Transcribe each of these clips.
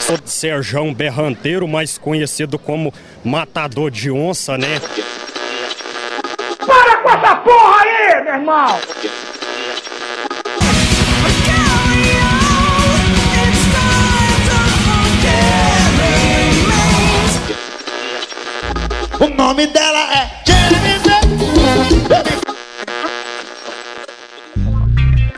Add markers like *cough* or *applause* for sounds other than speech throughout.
Sou de Serjão Berranteiro, mais conhecido como Matador de Onça, né? Para com essa porra aí, meu irmão! O nome dela é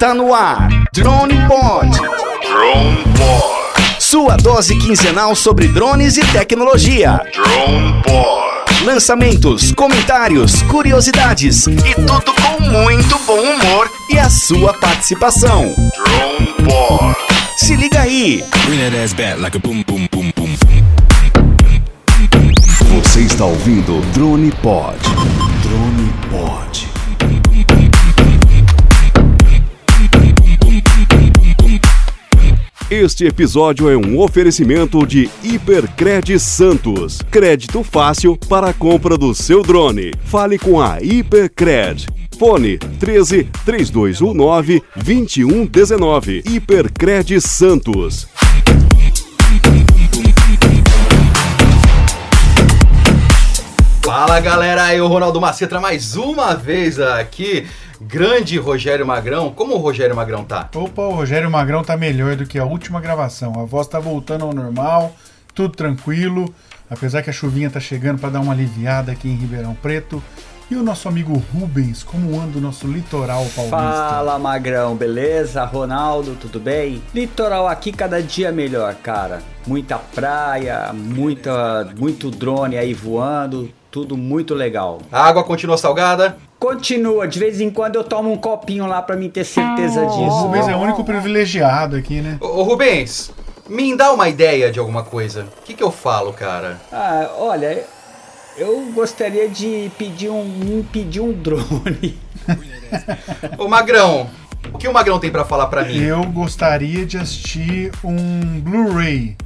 Tá no ar, Drone Pod. Drone Pod. Sua dose quinzenal sobre drones e tecnologia. Drone Pod. Lançamentos, comentários, curiosidades e tudo com muito bom humor e a sua participação. Drone Pod. Se liga aí. Bring that ass back like a boom, boom, boom, boom. Você está ouvindo Drone Pod. Drone Pod. Este episódio é um oferecimento de Hipercred Santos. Crédito fácil para a compra do seu drone. Fale com a Hipercred. Fone 13 3219 2119. Hipercred Santos. Fala galera, eu Ronaldo Macetra mais uma vez aqui. Grande Rogério Magrão, como o Rogério Magrão tá? Opa, o Rogério Magrão tá melhor do que a última gravação. A voz tá voltando ao normal, tudo tranquilo. Apesar que a chuvinha tá chegando para dar uma aliviada aqui em Ribeirão Preto. E o nosso amigo Rubens, como anda o nosso litoral paulista? Fala Magrão, beleza? Ronaldo, tudo bem? Litoral aqui cada dia melhor, cara. Muita praia, muita, muito drone aí voando, tudo muito legal. A água continua salgada? Continua, de vez em quando eu tomo um copinho lá pra mim ter certeza O disso. Rubens é o único privilegiado aqui, né? Ô, ô, Rubens, me dá uma ideia de alguma coisa. O que, que eu falo, cara? Ah, olha, eu gostaria de pedir um, pedir um drone. Ô Magrão, o que o Magrão tem pra falar pra mim? Eu gostaria de assistir um Blu-ray.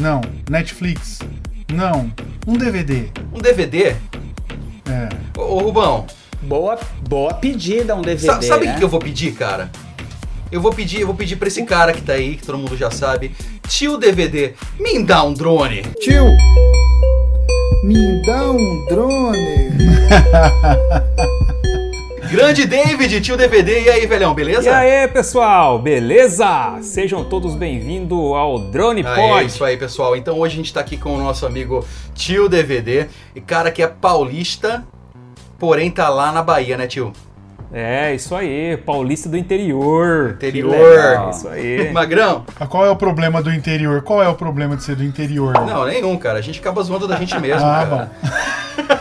Não, Netflix. Não, um DVD. Um DVD? É. Ô, ô Rubão, Boa, boa pedida um DVD, sa- sabe o né? que eu vou pedir, cara? Eu vou pedir, eu vou pedir pra esse cara que tá aí, que todo mundo já sabe. Tio DVD, me dá um drone. Tio, me dá um drone. *laughs* Grande David, tio DVD, e aí, velhão, beleza? E aí, pessoal, beleza? Sejam todos bem-vindos ao Drone Ah, Pod. é isso aí, pessoal. Então hoje a gente tá aqui com o nosso amigo Tio DVD, e cara que é paulista, porém tá lá na Bahia, né, tio? É, isso aí, paulista do interior. Interior. Legal, Isso aí. *laughs* Magrão? Mas qual é o problema do interior? Qual é o problema de ser do interior? Não, nenhum, cara. A gente acaba zoando da gente mesmo, Ah, cara. *laughs*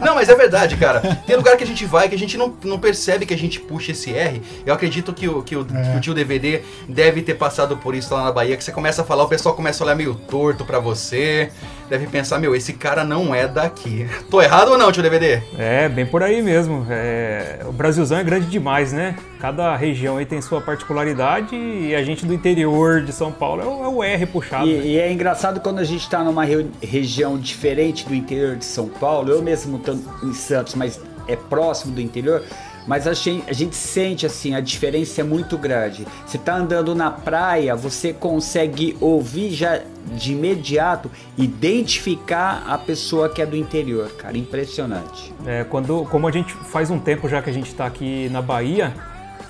Não, mas é verdade, cara. Tem lugar que a gente vai que a gente não, não percebe que a gente puxa esse R. Eu acredito que o, que, o, É. que o tio DVD deve ter passado por isso lá na Bahia, que você começa a falar, o pessoal começa a olhar meio torto pra você. Deve pensar, meu, esse cara não é daqui. Tô errado ou não, tio DVD? É, bem por aí mesmo. É, o Brasilzão é grande demais, né? Cada região aí tem sua particularidade e a gente do interior de São Paulo é o, é R puxado. né? E, e é engraçado quando a gente está numa re- região diferente do interior de São Paulo, eu mesmo estou em Santos, mas é próximo do interior, mas a gente, a gente sente assim, a diferença é muito grande. Você tá andando na praia, você consegue ouvir já de imediato, identificar a pessoa que é do interior, cara, impressionante. É, quando, como a gente faz um tempo já que a gente está aqui na Bahia,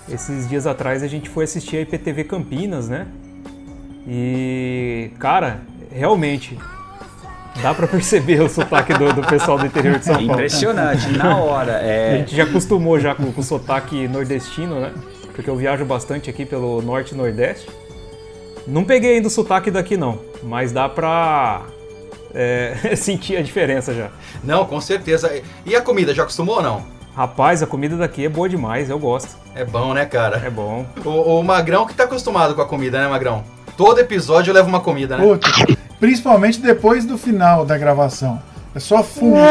esses dias atrás a gente foi assistir a IPTV Campinas, né? E, cara, realmente dá pra perceber o sotaque do, do pessoal do interior de São Paulo. Impressionante, na hora. A É, gente já acostumou já com, com o sotaque nordestino, né? Porque eu viajo bastante aqui pelo norte e nordeste. Não peguei ainda o sotaque daqui não, mas dá pra é, *laughs* sentir a diferença já. Não, com certeza. E a comida, já acostumou ou não? Rapaz, a comida daqui é boa demais, eu gosto. É bom, né, cara? É bom. O, o Magrão que tá acostumado com a comida, né, Magrão? Todo episódio eu levo uma comida, né? Puta, principalmente depois do final da gravação. É só fumo. *laughs*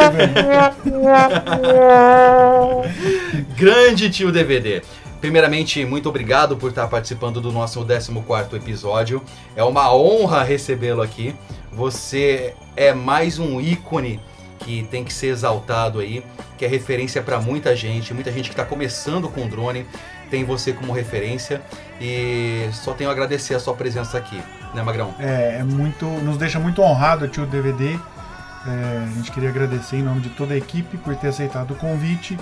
Grande tio DVD. Primeiramente, muito obrigado por estar participando do nosso 14º episódio. É uma honra recebê-lo aqui. Você é mais um ícone que tem que ser exaltado aí, que é referência para muita gente, muita gente que está começando com drone, tem você como referência e só tenho a agradecer a sua presença aqui, né, Magrão? É, é muito, nos deixa muito honrado, tio DVD. É, a gente queria agradecer em nome de toda a equipe por ter aceitado o convite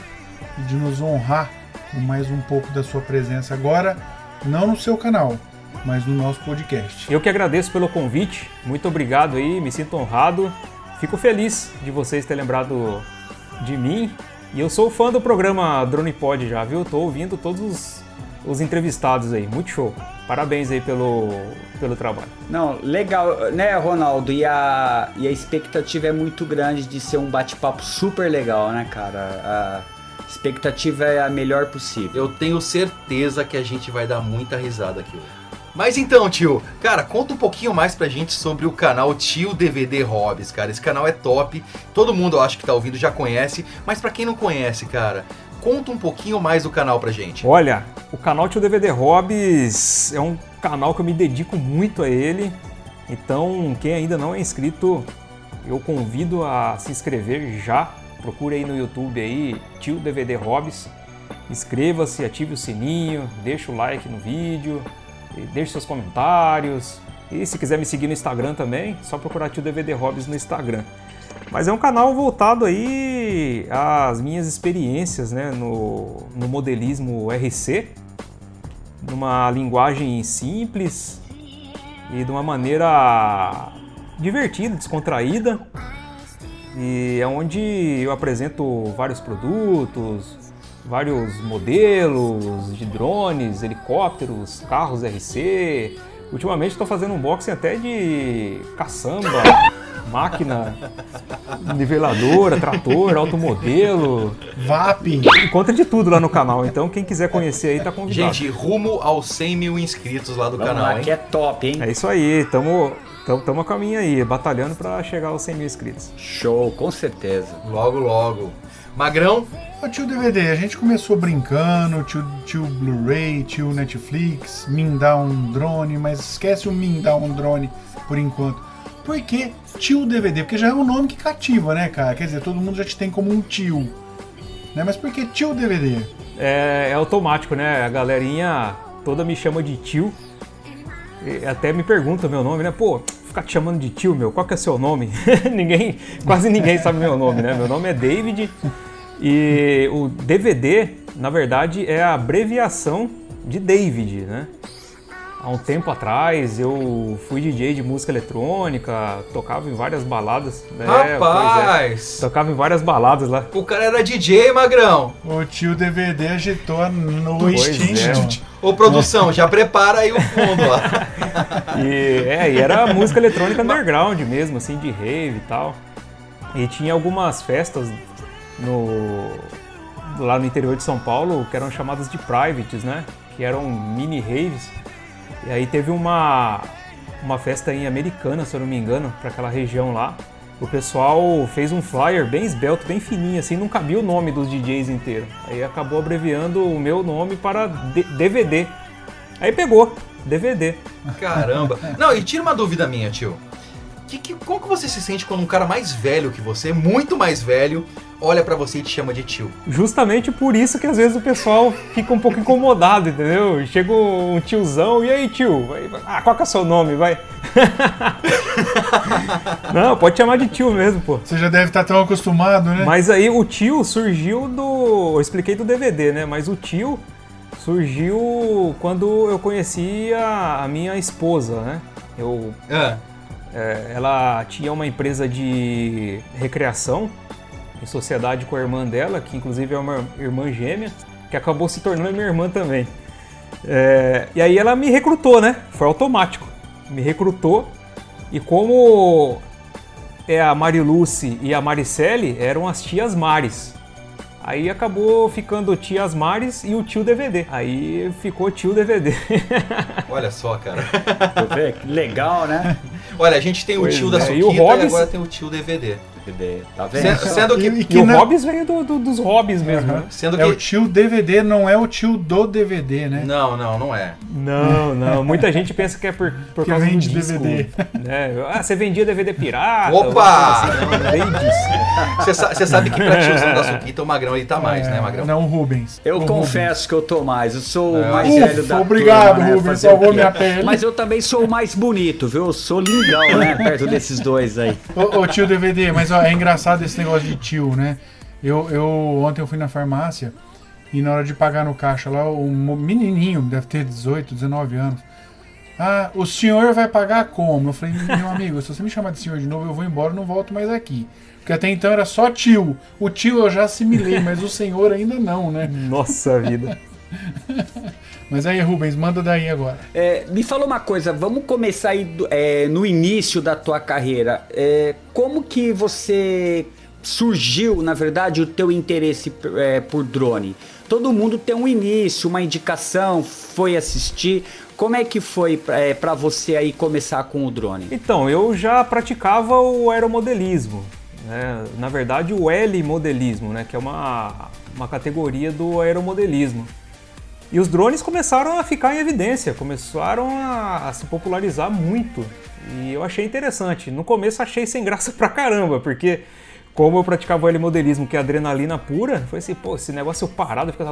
e de nos honrar com mais um pouco da sua presença agora, não no seu canal, mas no nosso podcast. Eu que agradeço pelo convite, muito obrigado aí, me sinto honrado. Fico feliz de vocês terem lembrado de mim. E eu sou fã do programa Drone Pod já, viu? Tô ouvindo todos os, os entrevistados aí, muito show. Parabéns aí pelo, pelo trabalho. Não, legal, né, Ronaldo? E a, e a expectativa é muito grande de ser um bate-papo super legal, né, cara? A expectativa é a melhor possível. Eu tenho certeza que a gente vai dar muita risada aqui hoje. Mas então, tio, cara, conta um pouquinho mais pra gente sobre o canal Tio DVD Hobbies, cara. Esse canal é top, todo mundo eu acho que tá ouvindo já conhece, mas pra quem não conhece, cara, conta um pouquinho mais do canal pra gente. Olha, o canal Tio DVD Hobbies é um canal que eu me dedico muito a ele. Então, quem ainda não é inscrito, eu convido a se inscrever já. Procure aí no YouTube aí, Tio DVD Hobbies. Inscreva-se, ative o sininho, deixa o like no vídeo, deixe seus comentários. E se quiser me seguir no Instagram também, só procurar Tio DVD Hobbies no Instagram. Mas é um canal voltado aí às minhas experiências né, no, no modelismo RC, numa linguagem simples e de uma maneira divertida, descontraída. E é onde eu apresento vários produtos, vários modelos de drones, helicópteros, carros RC. Ultimamente estou fazendo unboxing até de caçamba, *laughs* máquina, niveladora, trator, automodelo. VAP. Encontra de tudo lá no canal, então quem quiser conhecer aí tá convidado. Gente, rumo aos 100 mil inscritos lá do Vamos canal, lá, hein? que é top, hein? É isso aí, tamo, tamo, tamo a caminho aí, batalhando para chegar aos 100 mil inscritos. Show, com certeza. Logo, logo. Magrão, Ô, tio DVD, a gente começou brincando, tio, tio Blu-ray, tio Netflix, mindar um drone, mas esquece o mindar um drone por enquanto. Por que tio DVD? Porque já é um nome que cativa, né, cara? Quer dizer, todo mundo já te tem como um tio. Né? Mas por que tio DVD? É, é automático, né? A galerinha toda me chama de tio. E até me pergunta meu nome, né? Pô, ficar te chamando de tio, meu, qual que é seu nome? *laughs* ninguém, quase ninguém sabe meu nome, né? Meu nome é David. E o DVD, na verdade, é a abreviação de David, né? Há um tempo atrás eu fui DJ de música eletrônica, tocava em várias baladas. Né? É, rapaz! tocava em várias baladas lá. O cara era DJ, Magrão. O tio DVD agitou a Pois noite, hein, é. Ô, produção, já prepara aí o fundo lá. *laughs* E, é, e era música eletrônica underground mesmo, assim, de rave e tal. E tinha algumas festas no, lá no interior de São Paulo que eram chamadas de privates, né? Que eram mini raves. E aí teve uma, uma festa em Americana, se eu não me engano, para aquela região lá. O pessoal fez um flyer bem esbelto, bem fininho, assim, não cabia o nome dos DJs inteiro. Aí acabou abreviando o meu nome para D- DVD. Aí pegou, DVD. Caramba. Não, e tira uma dúvida minha, tio. Que, que, como que você se sente quando um cara mais velho que você, muito mais velho, olha pra você e te chama de tio? Justamente por isso que às vezes o pessoal fica um pouco incomodado, entendeu? Chega um tiozão, e aí tio? Ah, qual que é o seu nome? Vai. *laughs* Não, pode chamar de tio mesmo, pô. Você já deve estar tão acostumado, né? Mas aí o tio surgiu do. Eu expliquei do DVD, né? Mas o tio surgiu quando eu conheci a, a minha esposa, né? Eu, Ah, é, ela tinha uma empresa de recreação em sociedade com a irmã dela, que inclusive é uma irmã gêmea, que acabou se tornando minha irmã também. É, e aí ela me recrutou, né? Foi automático. Me recrutou. E como é a Mariluce e a Maricele eram as tias Mares. Aí acabou ficando tias Mares e o tio DVD. Aí ficou tio DVD. *laughs* olha só, cara. Deixa eu ver, que legal, né? Olha, a gente tem o Pois tio da é, Suquita e o e, agora tem o tio DVD. DVD. Tá vendo? Se- Sendo que. E- e E que o na- Hobbes veio do- do- dos hobbies mesmo, Aham. né? Sendo É o que. tio DVD, não é o tio do DVD, né? Não, não, não é. Não, não. Muita gente pensa que é por, por Que causa vende do disco. DVD. né? Ah, você vendia DVD pirata? Opa! assim. Não. Você sa- você sabe que pra tiozão da Suquita o Magrão ele tá mais, É, né, Magrão? Não, o Rubens. Eu O confesso que eu tô mais. Eu sou o É. mais Ufa, velho da obrigado, turma, né? Rubens, o salvou minha pele. Mas eu também sou o mais bonito, viu? Eu sou lindão, né? Perto desses dois aí. Ô, ô, tio DVD, mas ó, é engraçado esse negócio de tio, né? Eu, eu ontem eu fui na farmácia e na hora de pagar no caixa lá, um mo- menininho, deve ter 18, 19 anos. Ah, o senhor vai pagar como? Eu falei, meu amigo, se você me chamar de senhor de novo, eu vou embora e não volto mais aqui. Porque até então era só tio. O tio eu já assimilei, mas o senhor ainda não, né? Nossa vida. *laughs* Mas aí, Rubens, manda daí agora. É, me fala uma coisa, vamos começar aí do- é, no início da tua carreira. É, como que você surgiu, na verdade, o teu interesse é, por drone? Todo mundo tem um início, uma indicação, foi assistir. Como é que foi é, para você aí começar com o drone? Então, eu já praticava o aeromodelismo. Né? Na verdade, o L-modelismo, né? que é uma, uma categoria do aeromodelismo. E os drones começaram a ficar em evidência, começaram a, a se popularizar muito. E eu achei interessante. No começo achei sem graça *laughs* pra caramba, porque como eu praticava o L-modelismo, que é adrenalina pura, foi assim, pô, esse negócio parado, fica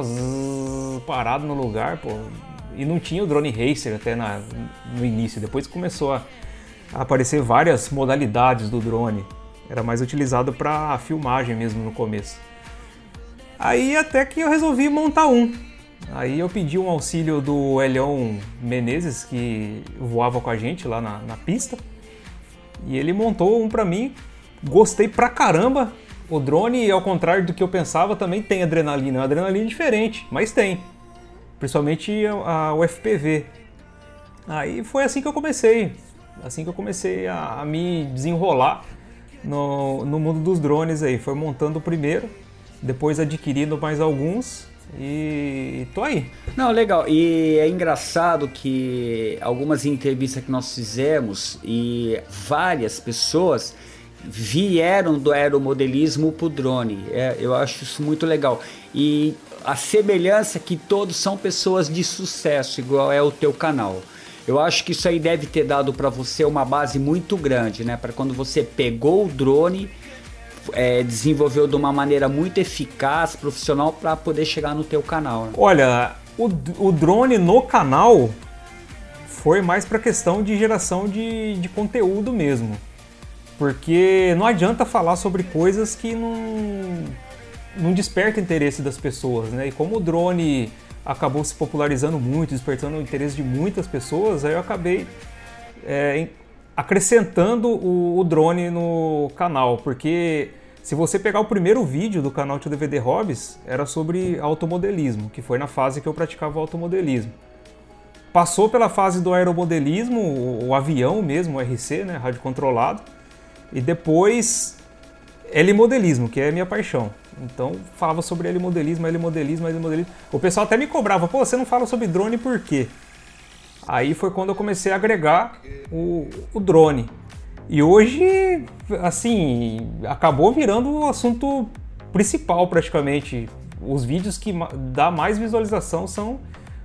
parado no lugar, pô. E não tinha o drone racer até na- no início, depois começou a, a aparecer várias modalidades do drone. Era mais utilizado para filmagem mesmo no começo. Aí até que eu resolvi montar um. Aí eu pedi um auxílio do Elion Menezes, que voava com a gente lá na, na pista. E ele montou um pra mim. Gostei pra caramba. O drone, ao contrário do que eu pensava, também tem adrenalina. É uma adrenalina diferente, mas tem. Principalmente a, a- o FPV. Aí foi assim que eu comecei. Assim que eu comecei a, a me desenrolar no, no mundo dos drones aí. Foi montando o primeiro, depois adquirindo mais alguns e tô aí. Não, legal. E é engraçado que algumas entrevistas que nós fizemos e várias pessoas vieram do aeromodelismo pro drone. É, eu acho isso muito legal. E a semelhança é que todos são pessoas de sucesso, igual é o teu canal. Eu acho que isso aí deve ter dado para você uma base muito grande, né? Para quando você pegou o drone, é, desenvolveu de uma maneira muito eficaz, profissional, para poder chegar no teu canal. né? Olha, o, o drone no canal foi mais para questão de geração de, de conteúdo mesmo. Porque não adianta falar sobre coisas que não, não despertam interesse das pessoas, né? E como o drone acabou se popularizando muito, despertando o interesse de muitas pessoas, aí eu acabei é, acrescentando o, o drone no canal, porque se você pegar o primeiro vídeo do canal Tio DVD Hobbies, era sobre automodelismo, que foi na fase que eu praticava automodelismo. Passou pela fase do aeromodelismo, o, o avião mesmo, o RC, né, rádio controlado, e depois L-modelismo, que é a minha paixão. Então falava sobre L-modelismo, L-modelismo, L-modelismo. O pessoal até me cobrava, pô, você não fala sobre drone por quê? Aí foi quando eu comecei a agregar o, o drone. E hoje, assim, acabou virando o assunto principal praticamente. Os vídeos que dá mais visualização são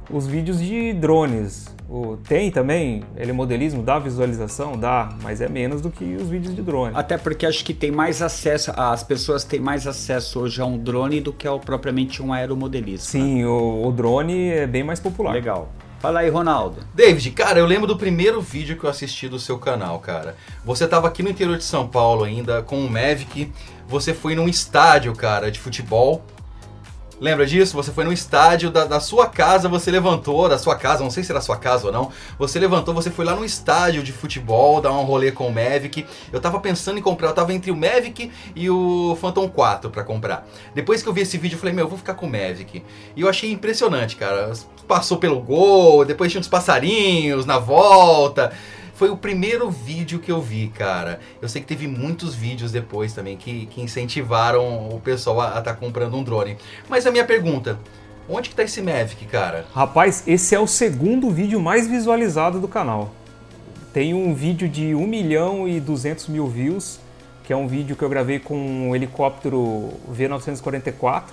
os vídeos de drones. O, tem também, ele modelismo dá visualização? Dá, mas é menos do que os vídeos de drone. Até porque acho que tem mais acesso, as pessoas têm mais acesso hoje a um drone do que ao propriamente um aeromodelista. Sim, o, o drone é bem mais popular. Legal. Fala aí, Ronaldo. David, cara, eu lembro do primeiro vídeo que eu assisti do seu canal, cara. Você tava aqui no interior de São Paulo ainda, com o Mavic. Você foi num estádio, cara, de futebol. Lembra disso? Você foi num estádio da, da sua casa, você levantou, da sua casa, não sei se era sua casa ou não. Você levantou, você foi lá num estádio de futebol, dar um rolê com o Mavic. Eu tava pensando em comprar, eu tava entre o Mavic e o Phantom 4 pra comprar. Depois que eu vi esse vídeo, eu falei, meu, eu vou ficar com o Mavic. E eu achei impressionante, cara. Passou pelo gol, depois tinha uns passarinhos na volta. Foi o primeiro vídeo que eu vi, cara. Eu sei que teve muitos vídeos depois também que, que incentivaram o pessoal a estar comprando um drone. Mas a minha pergunta, onde que tá esse Mavic, cara? Rapaz, esse é o segundo vídeo mais visualizado do canal. Tem um vídeo de 1 milhão e 200 mil views, que que é um vídeo que eu gravei com um helicóptero V944.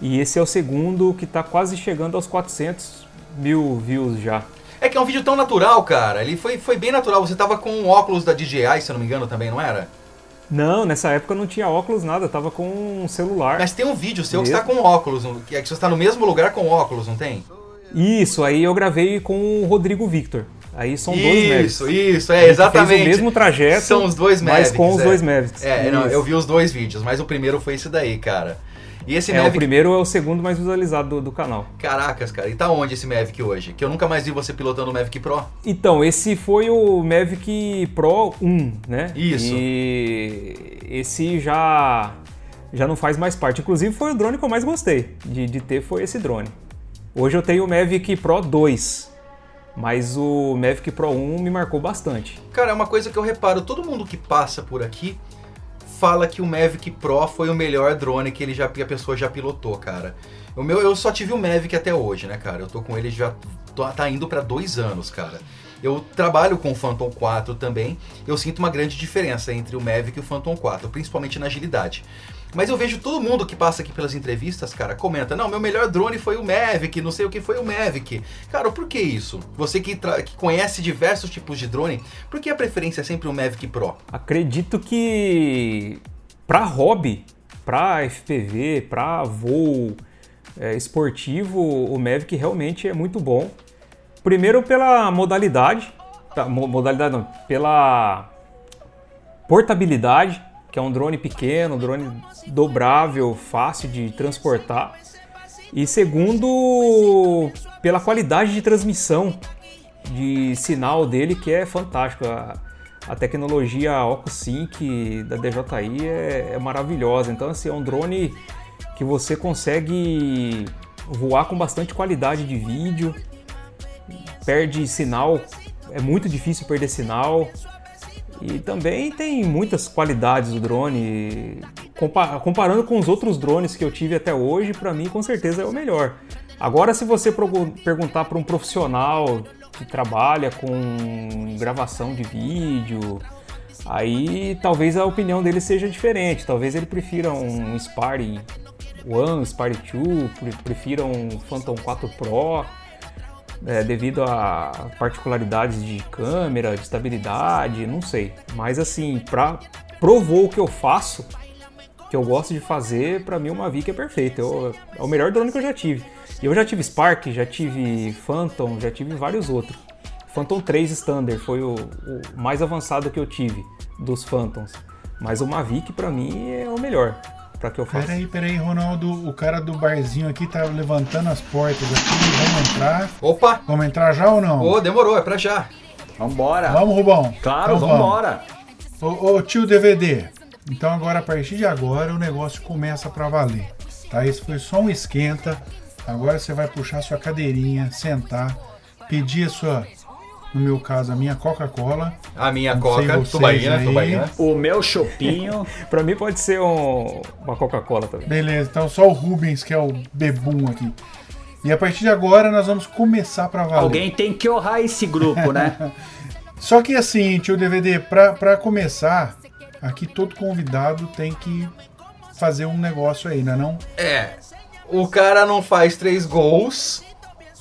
E esse é o segundo que está quase chegando aos 400 mil views já. É que é um vídeo tão natural, cara. Ele foi, foi bem natural. Você tava com um óculos da DJI, se eu não me engano, também, não era? Não, nessa época eu não tinha óculos, nada, eu tava com um celular. Mas tem um vídeo seu que Mesmo? está com óculos, que é que você está no mesmo lugar com óculos, não tem? Isso, aí eu gravei com o Rodrigo Victor. Aí são dois Mavics. Isso, isso, é, exatamente. Fez o mesmo trajeto, São os dois mas Mavics. com os é. dois Mavics. É, não, Isso. eu vi os dois vídeos, mas o primeiro foi esse daí, cara. E esse É, o Mavic... primeiro é o segundo mais visualizado do, do canal. Caracas, cara, e tá onde esse Mavic hoje? Que eu nunca mais vi você pilotando o Mavic Pro. Então, esse foi o Mavic Pro 1, né? Isso. E esse já já não faz mais parte. Inclusive foi o drone que eu mais gostei de, de ter foi esse drone. Hoje eu tenho o Mavic Pro 2, mas o Mavic Pro 1 me marcou bastante. Cara, é uma coisa que eu reparo, todo mundo que passa por aqui fala que o Mavic Pro foi o melhor drone que ele já que a pessoa já pilotou, cara. O meu eu só tive o Mavic até hoje, né, cara? Eu tô com ele já tô- tá indo pra dois anos, cara. Eu trabalho com o Phantom 4 também. Eu sinto uma grande diferença entre o Mavic e o Phantom 4, principalmente na agilidade. Mas eu vejo todo mundo que passa aqui pelas entrevistas, cara, comenta: não, meu melhor drone foi o Mavic, não sei o que foi o Mavic. Cara, por que isso? Você que, que conhece diversos tipos de drone, por que a preferência é sempre o Mavic Pro? Acredito que para hobby, para FPV, para voo é, esportivo, o Mavic realmente é muito bom. Primeiro pela modalidade, tá, mo- modalidade não, pela portabilidade, que é um drone pequeno, drone dobrável, fácil de transportar. E segundo, pela qualidade de transmissão de sinal dele, que é fantástico. A, a tecnologia OcuSync da DJI é, é maravilhosa. Então, assim, é um drone que você consegue voar com bastante qualidade de vídeo, perde sinal, é muito difícil perder sinal. E também tem muitas qualidades do drone. Compa- comparando com os outros drones que eu tive até hoje, para mim com certeza é o melhor. Agora, se você perguntar para um profissional que trabalha com gravação de vídeo, aí talvez a opinião dele seja diferente. Talvez ele prefira um Sparry One, Sparry 2, pre- prefira um Phantom 4 Pro é, devido a particularidades de câmera, de estabilidade, não sei. Mas assim, para pro voo que eu faço, que eu gosto de fazer, para mim o Mavic é perfeito. Eu- é o melhor drone que eu já tive. E eu já tive Spark, já tive Phantom, já tive vários outros. Phantom 3 Standard foi o, o mais avançado que eu tive dos Phantoms. Mas o Mavic para mim é o melhor para que eu faça. Peraí, peraí, Ronaldo. O cara do barzinho aqui tá levantando as portas aqui. Vamos entrar. Opa! Vamos entrar já ou não? Ô, demorou, é pra já. Vambora. Vamos, Rubão. Claro, Então vambora. Ô, ô, tio DVD. Então agora, a partir de agora, o negócio começa pra valer. Tá? Esse foi só um esquenta. Agora você vai puxar sua cadeirinha, sentar, pedir a sua, no meu caso, a minha Coca-Cola. A minha Não Coca, tubaína, aí. tubaína. O meu chopinho. *laughs* Para mim pode ser um- uma Coca-Cola também. Beleza, então só o Rubens que é o bebum aqui. E a partir de agora nós vamos começar pra valer. Alguém tem que honrar esse grupo, né? *laughs* Só que assim, tio DVD, pra, pra começar, aqui todo convidado tem que fazer um negócio aí, não é não? É. O cara não faz três gols,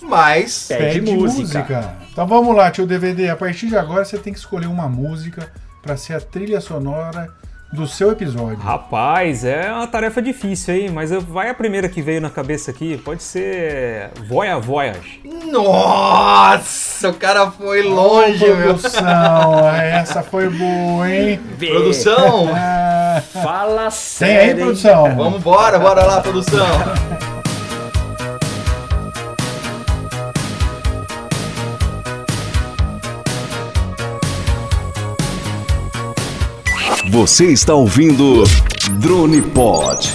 mas. Pede música. Então vamos lá, tio DVD. A partir de agora você tem que escolher uma música pra ser a trilha sonora do seu episódio. Rapaz, é uma tarefa difícil aí, mas vai a primeira que veio na cabeça aqui. Pode ser Voya Voyage. Nossa, o cara foi longe, Ô, meu. produção, essa foi boa, hein? Vê. Produção, Fala tem sério. aí, hein? produção? vamos embora, bora lá, produção. Você está ouvindo Drone Pod.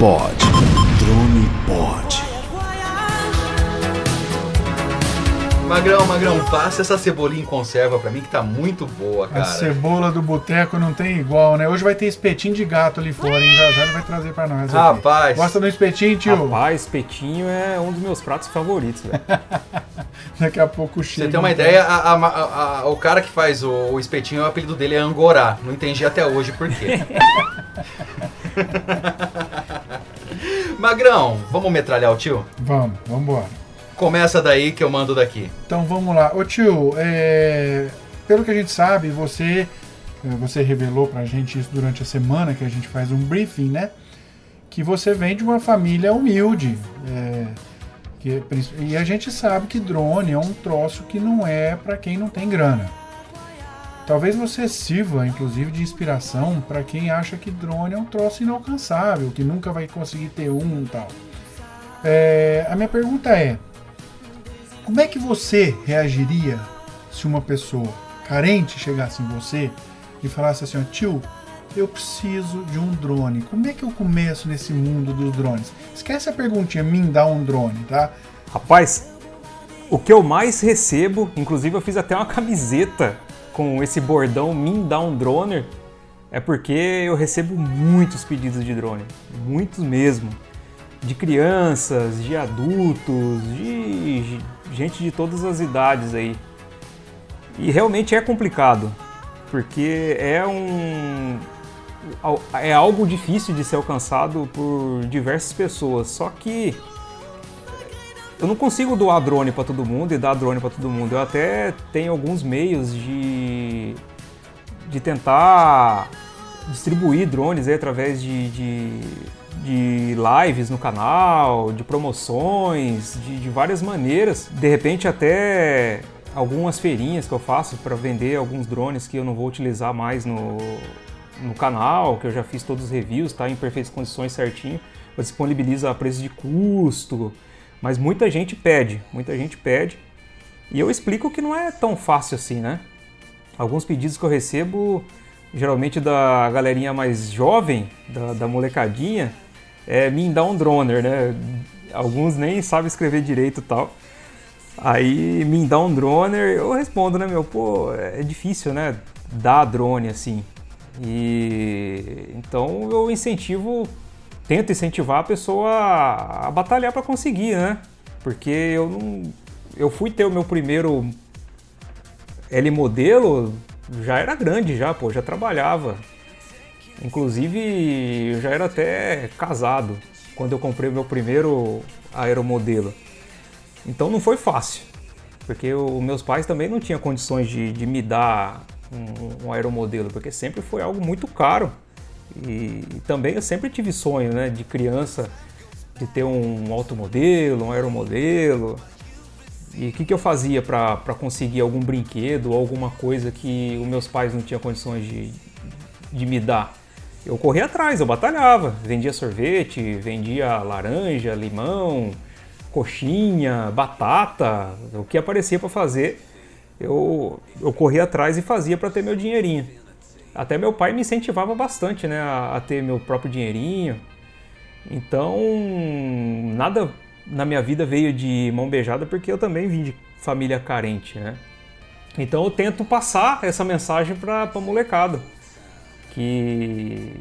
Pod. Drone Pod. Magrão, Magrão, passa essa cebolinha em conserva pra mim que tá muito boa, A cara. cebola do boteco não tem igual, né? Hoje vai ter espetinho de gato ali fora, hein? Já já ele vai trazer pra nós. aqui. Rapaz. Gosta do espetinho, tio? Rapaz, espetinho é um dos meus pratos favoritos, velho. *laughs* Daqui a pouco Pra chega. Você tem uma um- ideia, a- a- a- a- o cara que faz o, o espetinho, o apelido dele é Angorá. Não entendi até hoje por quê. *laughs* Magrão, vamos metralhar o tio? Vamos, vamos embora. Começa daí que eu mando daqui. Então vamos lá. Ô tio, é, pelo que a gente sabe, você, é, você revelou pra gente isso durante a semana, que a gente faz um briefing, né? Que você vem de uma família humilde. é, que é e a gente sabe que drone é um troço que não é pra quem não tem grana. Talvez você sirva, inclusive, de inspiração para quem acha que drone é um troço inalcançável, que nunca vai conseguir ter um e tal. É, a minha pergunta é: como é que você reagiria se uma pessoa carente chegasse em você e falasse assim, tio, eu preciso de um drone. Como é que eu começo nesse mundo dos drones? Esquece a perguntinha, me dá um drone, tá? Rapaz, o que eu mais recebo, inclusive eu fiz até uma camiseta com esse bordão Min Down Droner, é porque eu recebo muitos pedidos de drone, muitos mesmo. De crianças, de adultos, de gente de todas as idades aí. E realmente é complicado, porque é um é algo difícil de ser alcançado por diversas pessoas. Só que eu não consigo doar drone para todo mundo e dar drone para todo mundo. Eu até tenho alguns meios de de tentar distribuir drones aí através de, de, de lives no canal, de promoções, de, de várias maneiras. De repente até algumas feirinhas que eu faço para vender alguns drones que eu não vou utilizar mais no, no canal, que eu já fiz todos os reviews, tá em perfeitas condições certinho. Eu disponibilizo a preço de custo, mas muita gente pede, muita gente pede. E eu explico que não é tão fácil assim, né? Alguns pedidos que eu recebo, geralmente da galerinha mais jovem, da, da molecadinha, é me dá um droner, né? Alguns nem sabem escrever direito e tal. Aí me dá um droner, eu respondo, né, meu? Pô, é difícil, né? Dar drone assim. E então eu incentivo, tento incentivar a pessoa a, a batalhar para conseguir, né? Porque eu não. Eu fui ter o meu primeiro L modelo, já era grande já, pô, já trabalhava. Inclusive, eu já era até casado quando eu comprei o meu primeiro aeromodelo. Então não foi fácil, porque os meus pais também não tinham condições de, de me dar um, um aeromodelo, porque sempre foi algo muito caro. E, e também eu sempre tive sonho, né, de criança, de ter um automodelo, um aeromodelo. E o que, que eu fazia para conseguir algum brinquedo alguma coisa que os meus pais não tinham condições de, de me dar? Eu corria atrás, eu batalhava. Vendia sorvete, vendia laranja, limão, coxinha, batata, o que aparecia para fazer, eu, eu corria atrás e fazia para ter meu dinheirinho. Até meu pai me incentivava bastante né, a, a ter meu próprio dinheirinho. Então, nada na minha vida veio de mão beijada porque eu também vim de família carente, né? Então eu tento passar essa mensagem para a molecada. Que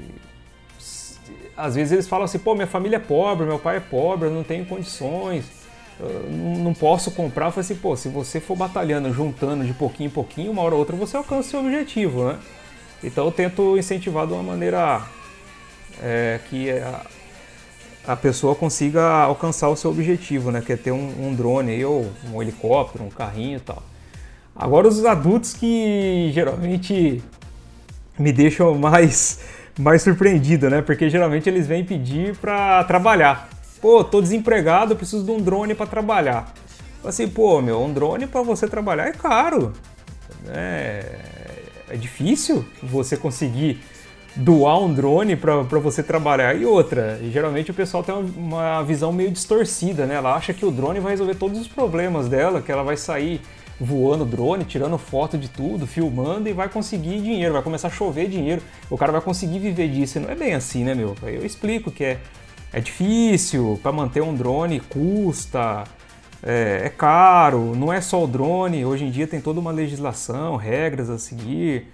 às vezes eles falam assim, pô, minha família é pobre, meu pai é pobre, eu não tenho condições, não posso comprar. Eu falei assim, pô, se você for batalhando, juntando de pouquinho em pouquinho, uma hora ou outra você alcança o seu objetivo, né? Então eu tento incentivar de uma maneira é, que a, a pessoa consiga alcançar o seu objetivo, né? Que é ter um, um drone aí, ou um helicóptero, um carrinho e tal. Agora os adultos que geralmente me deixam mais, *laughs* mais surpreendido, né? Porque geralmente eles vêm pedir para trabalhar. Pô, tô desempregado, preciso de um drone para trabalhar. Assim, pô, meu, um drone para você trabalhar é caro. É, é difícil você conseguir doar um drone pra você trabalhar. E outra, geralmente o pessoal tem uma, uma visão meio distorcida, né? Ela acha que o drone vai resolver todos os problemas dela, que ela vai sair voando drone, tirando foto de tudo, filmando e vai conseguir dinheiro, vai começar a chover dinheiro. O cara vai conseguir viver disso. E não é bem assim, né, meu? Eu explico que é, é difícil, para manter um drone custa, é, é caro, não é só o drone. Hoje em dia tem toda uma legislação, regras a seguir.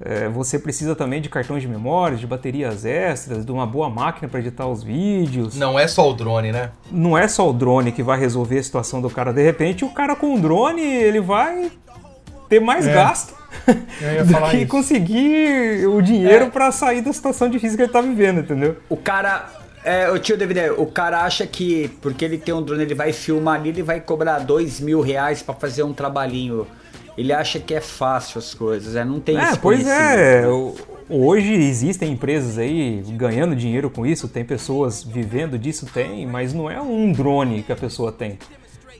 É, você precisa também de cartões de memória, de baterias extras, de uma boa máquina para editar os vídeos. Não é só o drone, né? Não é só o drone que vai resolver a situação do cara. De repente, o cara com o drone, ele vai ter mais É. gasto ia *laughs* do que isso. conseguir o dinheiro pra sair da situação difícil que ele tá vivendo, entendeu? O cara. É, o tio DVD, o cara acha que porque ele tem um drone, ele vai filmar ali, ele vai cobrar dois mil reais pra fazer um trabalhinho. Ele acha que é fácil as coisas, é, não tem É, esse pois é. Hoje existem empresas aí ganhando dinheiro com isso, tem pessoas vivendo disso, tem, mas não é um drone que a pessoa tem.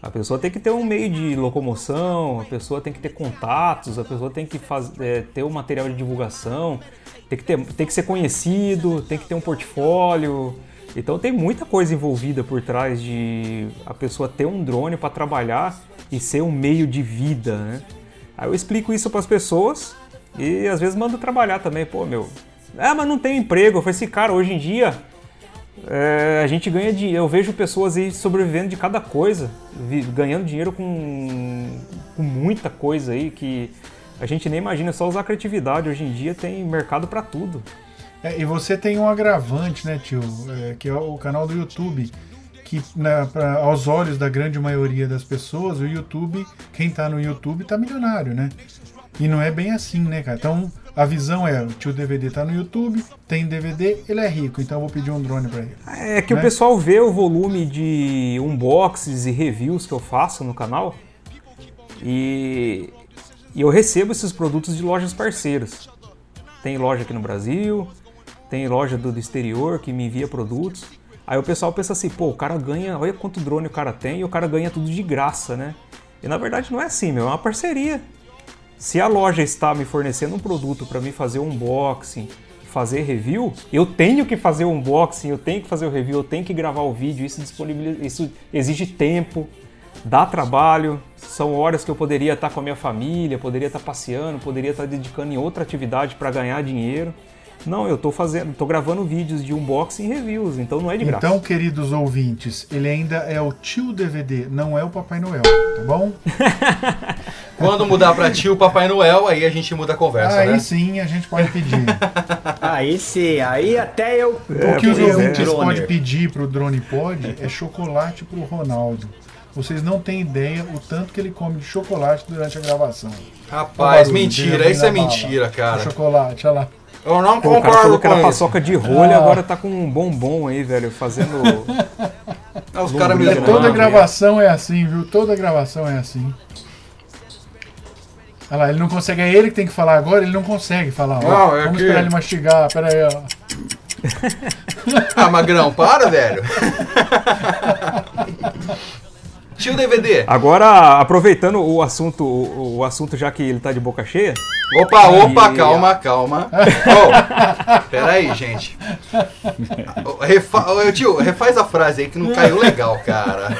A pessoa tem que ter um meio de locomoção, a pessoa tem que ter contatos, a pessoa tem que faz, é, ter um material de divulgação, tem que, ter, tem que ser conhecido, tem que ter um portfólio. Então tem muita coisa envolvida por trás de a pessoa ter um drone para trabalhar e ser um meio de vida, né? Aí eu explico isso para as pessoas e às vezes mando trabalhar também, pô, meu. Ah, mas não tem emprego. Eu falei assim, cara, hoje em dia é, a gente ganha dinheiro. Eu vejo pessoas aí sobrevivendo de cada coisa, ganhando dinheiro com, com muita coisa aí que a gente nem imagina. Só usar a criatividade. Hoje em dia tem mercado para tudo. É, e você tem um agravante, né, tio? É, que é o canal do YouTube. Que na- pra- aos olhos da grande maioria das pessoas, o YouTube, quem tá no YouTube tá milionário, né? E não é bem assim, né, cara? Então a visão é: o tio DVD tá no YouTube, tem DVD, ele é rico, então eu vou pedir um drone pra ele. É que Né? o pessoal vê o volume de unboxes e reviews que eu faço no canal e, e eu recebo esses produtos de lojas parceiras. Tem loja aqui no Brasil, tem loja do, do exterior que me envia produtos. Aí o pessoal pensa assim, pô, o cara ganha, olha quanto drone o cara tem e o cara ganha tudo de graça, né? E na verdade não é assim, meu, é uma parceria. Se a loja está me fornecendo um produto para mim fazer um unboxing, fazer review, eu tenho que fazer o unboxing, eu tenho que fazer o review, eu tenho que gravar o vídeo, isso disponibiliza, isso exige tempo, dá trabalho, são horas que eu poderia estar com a minha família, poderia estar passeando, poderia estar dedicando em outra atividade para ganhar dinheiro. Não, eu estou fazendo, tô gravando vídeos de unboxing e reviews, então não é de graça. Então, queridos ouvintes, ele ainda é o tio DVD, não é o Papai Noel, tá bom? *laughs* Quando mudar pra tio Papai Noel, aí a gente muda a conversa, Aí né? sim a gente pode pedir. *laughs* Aí sim, aí até eu. o que os ouvintes droner. podem pedir pro Drone Pod é chocolate pro Ronaldo. Vocês não têm ideia o tanto que ele come de chocolate durante a gravação. Rapaz, barulho mentira, isso é mentira, cara. O chocolate, olha lá. Eu não Pô, o cara concordo falou que era paçoca de rolha, Ah. agora tá com um bombom aí, velho, fazendo. *laughs* Ah, os caras me zoando. Toda Não, gravação é assim, viu? Toda gravação é assim. Olha lá, ele não consegue. É ele que tem que falar agora, ele não consegue falar. ó. Não, é Vamos que- esperar ele mastigar, pera aí, ó. Ah, Magrão, para, velho. *laughs* Tio DVD. Agora, aproveitando o assunto, o, o assunto já que ele tá de boca cheia. Opa, opa, E- calma, calma. *laughs* Pera aí, gente. Ô, Refa... Ô, tio, refaz a frase aí que não caiu legal, cara.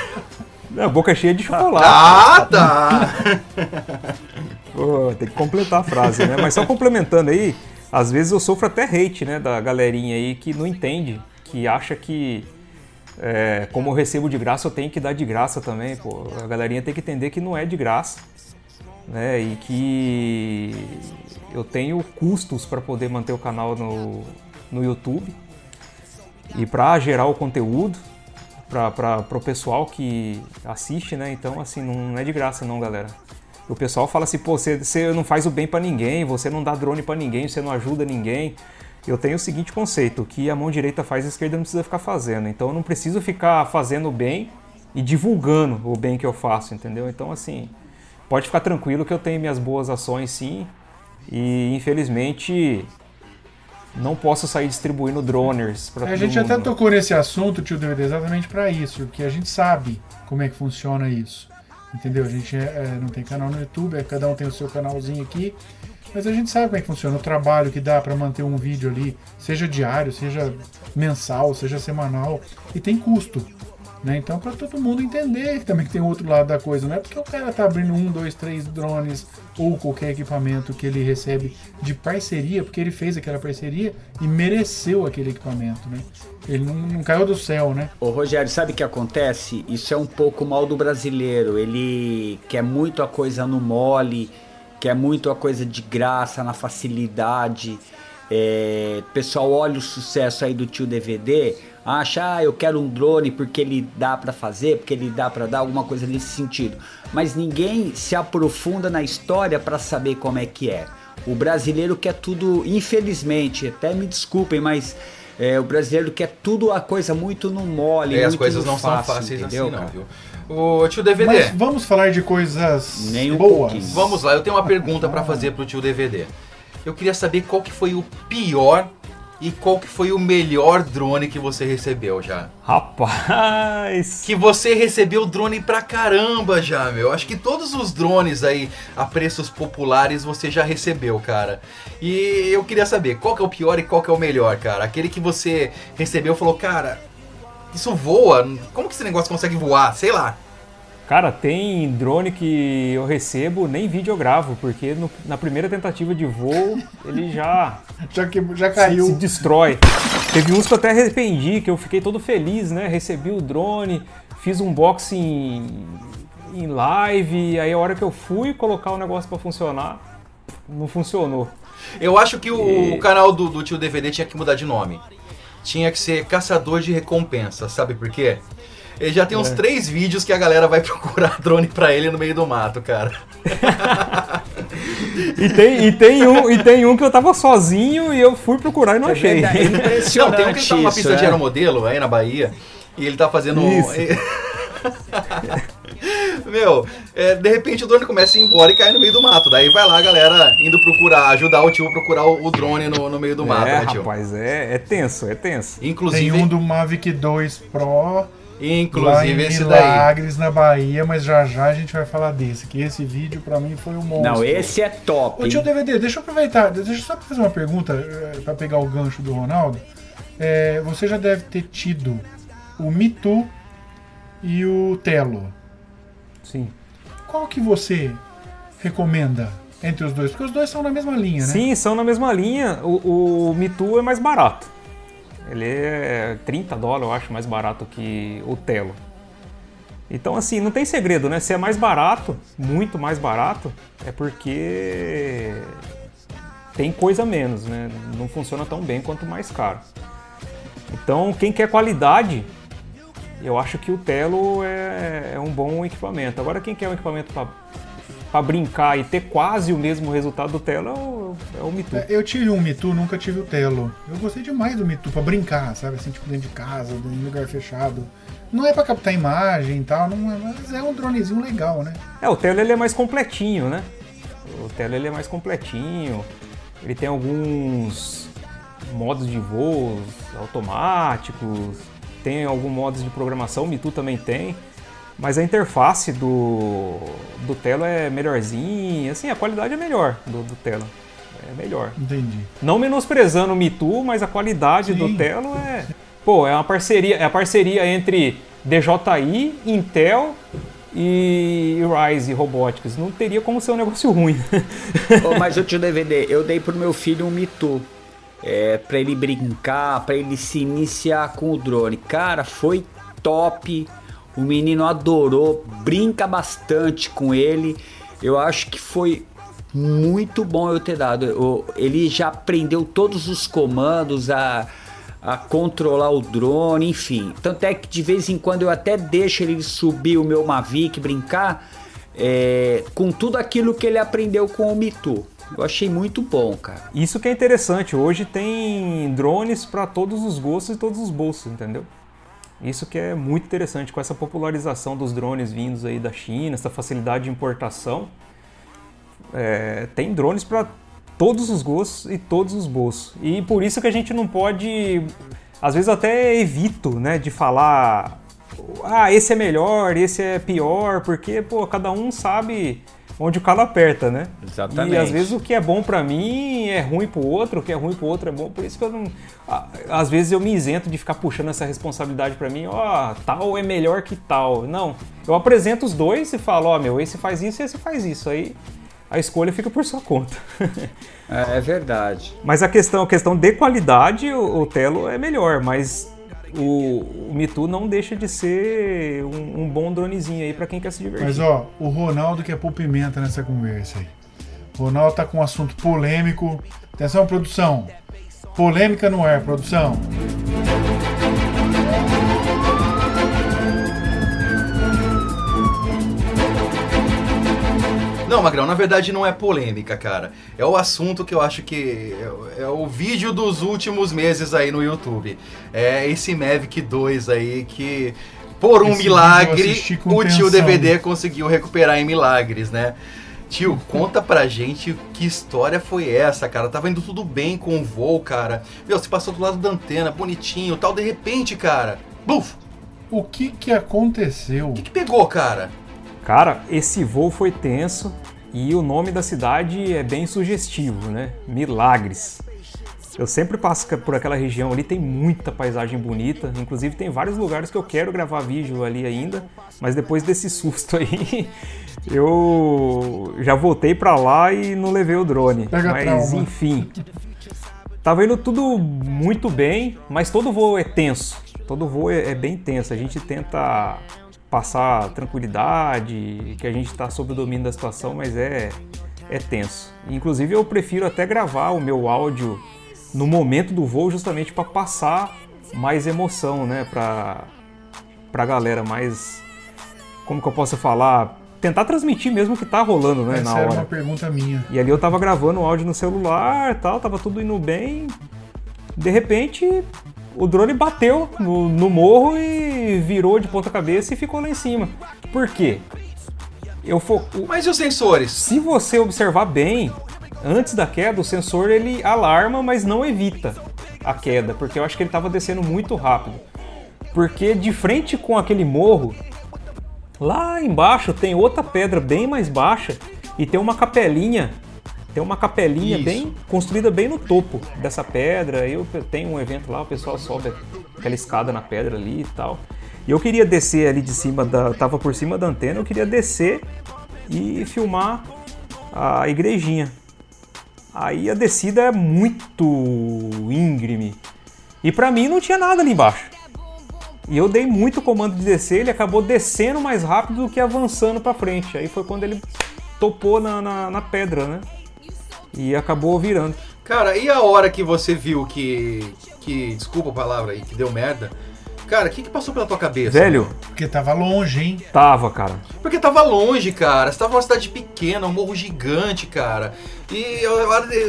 Não, boca cheia de chocolate. Ah, tá. Pô, tem que completar a frase, né? Mas só complementando aí, às vezes eu sofro até hate, né, da galerinha aí que não entende, que acha que é, como eu recebo de graça, eu tenho que dar de graça também, pô. A galerinha tem que entender que não é de graça, né? E que eu tenho custos para poder manter o canal no, no YouTube e para gerar o conteúdo para o pessoal que assiste, né? Então, assim, não é de graça não, galera. O pessoal fala assim, pô, você, você não faz o bem para ninguém, você não dá drone para ninguém, você não ajuda ninguém. Eu tenho o seguinte conceito, que a mão direita faz, a esquerda não precisa ficar fazendo. Então eu não preciso ficar fazendo o bem e divulgando o bem que eu faço, entendeu? Então, assim, pode ficar tranquilo que eu tenho minhas boas ações sim. E infelizmente não posso sair distribuindo droners para A gente até tocou nesse assunto, tio DVD, exatamente pra isso, que a gente sabe como é que funciona isso. Entendeu? A gente é, é, não tem canal no YouTube, é, cada um tem o seu canalzinho aqui. Mas a gente sabe como é que funciona o trabalho que dá para manter um vídeo ali, seja diário, seja mensal, seja semanal, e tem custo. Né? Então, para todo mundo entender que também tem outro lado da coisa, não é porque o cara tá abrindo um, dois, três drones ou qualquer equipamento que ele recebe de parceria, porque ele fez aquela parceria e mereceu aquele equipamento, né? Ele não, não caiu do céu, né? Ô Rogério, sabe o que acontece? Isso é um pouco mal do brasileiro. Ele quer muito a coisa no mole, quer muito a coisa de graça, na facilidade. É, pessoal olha o sucesso aí do tio DVD, acha, ah, eu quero um drone porque ele dá pra fazer, porque ele dá pra dar alguma coisa nesse sentido. Mas ninguém se aprofunda na história pra saber como é que é. O brasileiro quer tudo, infelizmente, até me desculpem, mas é, o brasileiro quer tudo a coisa muito no mole, É, muito as coisas não fácil, são fáceis entendeu, assim, não, viu? O tio DVD. Mas vamos falar de coisas Nem um boas. pouquinho. Vamos lá, eu tenho uma pergunta pra fazer pro tio DVD. Eu queria saber qual que foi o pior e qual que foi o melhor drone que você recebeu já. Rapaz! Que você recebeu drone pra caramba já, meu. Acho que todos os drones aí a preços populares você já recebeu, cara. E eu queria saber qual que é o pior e qual que é o melhor, cara. Aquele que você recebeu e falou, cara, isso voa? Como que esse negócio consegue voar? Sei lá. Cara, tem drone que eu recebo, nem vídeo eu gravo, porque no- na primeira tentativa de voo ele já *laughs* Já, que, já se, caiu. se destrói. Teve uns que eu até arrependi, que eu fiquei todo feliz, né? Recebi o drone, fiz um unboxing em live, aí a hora que eu fui colocar o negócio pra funcionar, não funcionou. Eu acho que o, E- o canal do, do tio DVD tinha que mudar de nome. Tinha que ser Caçador de Recompensa, sabe por quê? Ele já tem uns É. três vídeos que a galera vai *laughs* procurar drone pra ele no meio do mato, cara. *laughs* E tem, e tem, um, e tem um que eu tava sozinho e eu fui procurar e não É achei. verdade, é *laughs* Não, tem um que ele tá numa isso, pista de é. aeromodelo aí na Bahia e ele tá fazendo. um- Isso. *laughs* Meu, é, de repente o drone começa a ir embora e cai no meio do mato. Daí vai lá a galera indo procurar, ajudar o tio a procurar o, o drone no, no meio do mato, é, né, tio? rapaz, é, é tenso, é tenso. Inclusive, Tem um do Mavic 2 Pro lá em inclusive esse daí. Milagres, na Bahia, mas já já a gente vai falar desse, que esse vídeo pra mim foi um monstro. Não, esse é top. Ô tio? DVD, deixa eu aproveitar, deixa eu só fazer uma pergunta eh, pra pegar o gancho do Ronaldo. É, você já deve ter tido o Mitu e o Telo. Sim. Qual que você recomenda entre os dois? Porque os dois são na mesma linha, né? Sim, são na mesma linha. O, o Too é mais barato. Ele é 30 dólares, eu acho, mais barato que o Telo. Então, assim, não tem segredo, né? Se é mais barato, muito mais barato, é porque tem coisa menos, né? Não funciona tão bem quanto mais caro. Então, quem quer qualidade, eu acho que o Telo é, é um bom equipamento. Agora, quem quer um equipamento para brincar e ter quase o mesmo resultado do Telo é o, é o Too. É, Eu tive um Mitu, nunca tive o Telo. Eu gostei demais do Mitu pra brincar, sabe? Assim, tipo dentro de casa, em lugar fechado. Não é pra captar imagem e tal, não é, mas é um dronezinho legal, né? É, o Telo ele é mais completinho, né? O Telo ele é mais completinho. Ele tem alguns modos de voo automáticos, tem alguns modos de programação, o Mitu também tem. Mas a interface do, do Telo é melhorzinha, assim, a qualidade é melhor do, do Telo. É melhor. Entendi. Não menosprezando o Mitu, mas a qualidade do Sim. Telo é. Pô, é uma parceria, é a parceria entre DJI, Intel e Rise Robotics. Não teria como ser um negócio *laughs* ruim. Ô, mas o tio DVD, eu dei pro meu filho um Mitu. É, pra ele brincar, pra ele se iniciar com o drone. Cara, foi top. O menino adorou, brinca bastante com ele. Eu acho que foi muito bom eu ter dado. Eu- ele já aprendeu todos os comandos, a, a controlar o drone, enfim. Tanto é que de vez em quando eu até deixo ele subir o meu Mavic, brincar é, com tudo aquilo que ele aprendeu com o Mitu. Eu achei muito bom, cara. Isso que é interessante. Hoje tem drones para todos os gostos e todos os bolsos, entendeu? Isso que é muito interessante com essa popularização dos drones vindos aí da China, essa facilidade de importação. É, tem drones para todos os gostos e todos os bolsos. E por isso que a gente não pode, às vezes até evito, né, de falar, ah, esse é melhor, esse é pior, porque pô, cada um sabe onde o calo aperta, né? Exatamente. E às vezes o que é bom pra mim é ruim pro outro, o que é ruim pro outro é bom. Por isso que eu não. Às vezes eu me isento de ficar puxando essa responsabilidade pra mim, ó, tal é melhor que tal. Não. Eu apresento os dois e falo, ó, meu, esse faz isso e esse faz isso. Aí a escolha fica por sua conta. É, é verdade. Mas a questão, a questão de qualidade, o, o Telo é melhor, mas o, o Mitu não deixa de ser um, um bom dronezinho aí pra quem quer se divertir. Mas ó, o Ronaldo que é pôr pimenta nessa conversa aí. Ronaldo tá com um assunto polêmico. Atenção, produção. Polêmica no ar, produção. Não, Magrão, na verdade não é polêmica, cara. É o assunto que eu acho que é, é o vídeo dos últimos meses aí no YouTube. É esse Mavic 2 aí que, por um Esse milagre, o tio. DVD conseguiu recuperar em milagres, né? Tio, conta pra gente que história foi essa, cara. Tava indo tudo bem com o voo, cara. Meu, você passou do lado da antena, bonitinho tal, de repente, cara. Buf! O que que aconteceu? O que, que pegou, cara? Cara, esse voo foi tenso e o nome da cidade é bem sugestivo, né? Milagres. Eu sempre passo por aquela região ali, tem muita paisagem bonita. Inclusive tem vários lugares que eu quero gravar vídeo ali ainda, mas depois desse *laughs* susto aí, eu já voltei pra lá e não levei o drone. Pega mas enfim, Tava indo tudo muito bem, mas todo voo é tenso. Todo voo é, é bem tenso. A gente tenta passar tranquilidade, que a gente está sob o domínio da situação, mas é, é tenso. Inclusive eu prefiro até gravar o meu áudio no momento do voo justamente para passar mais emoção, né, para pra galera, mais como que eu posso falar, tentar transmitir mesmo o que tá rolando, né, Essa na era hora. uma pergunta minha. E ali eu tava gravando o áudio no celular tal, tava tudo indo bem. De repente, o drone bateu no, no morro e virou de ponta cabeça e ficou lá em cima. Por quê? Eu fo... Mas e os sensores? Se você observar bem, antes da queda, o sensor ele alarma, mas não evita a queda, porque eu acho que ele tava descendo muito rápido. Porque de frente com aquele morro, Lá embaixo tem outra pedra bem mais baixa e tem uma capelinha. Tem uma capelinha Isso. bem construída bem no topo dessa pedra. Eu tenho um evento lá, o pessoal sobe aquela escada na pedra ali e tal. E eu queria descer ali de cima da, tava por cima da antena, eu queria descer e filmar a igrejinha. Aí a descida é muito íngreme. E pra mim não tinha nada ali embaixo. E eu dei muito comando de descer, ele acabou descendo mais rápido do que avançando pra frente. Aí foi quando ele topou na, na, na pedra, né? E acabou virando. Cara, e a hora que você viu que. que. desculpa a palavra aí, que deu merda. Cara, o que, que passou pela tua cabeça? Velho, Porque tava longe, hein? tava, cara. Porque tava longe, cara. Você tava numa cidade pequena, um morro gigante, cara. E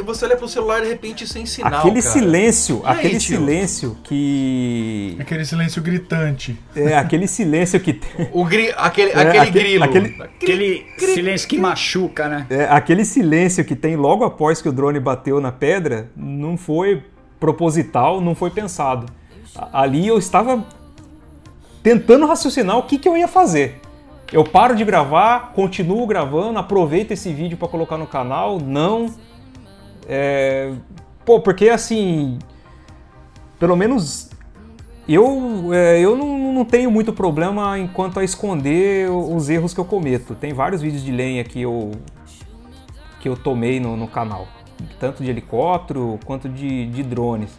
você olha pro celular de repente sem sinal. aquele cara. silêncio, E aí, aquele tio? silêncio que. Aquele silêncio gritante. É, aquele silêncio que tem. O gri... aquele, É, aquele aque- grilo. aquele- Aquele silêncio que machuca, né? É, aquele silêncio que tem logo após que o drone bateu na pedra não foi proposital, não foi pensado. Ali eu estava tentando raciocinar o que, que eu ia fazer. Eu paro de gravar, continuo gravando, aproveito esse vídeo para colocar no canal, não. É, Pô, porque assim. Pelo menos eu, é, eu não, não tenho muito problema enquanto a esconder os erros que eu cometo. Tem vários vídeos de lenha que eu, que eu tomei no, no canal, tanto de helicóptero quanto de, de drones.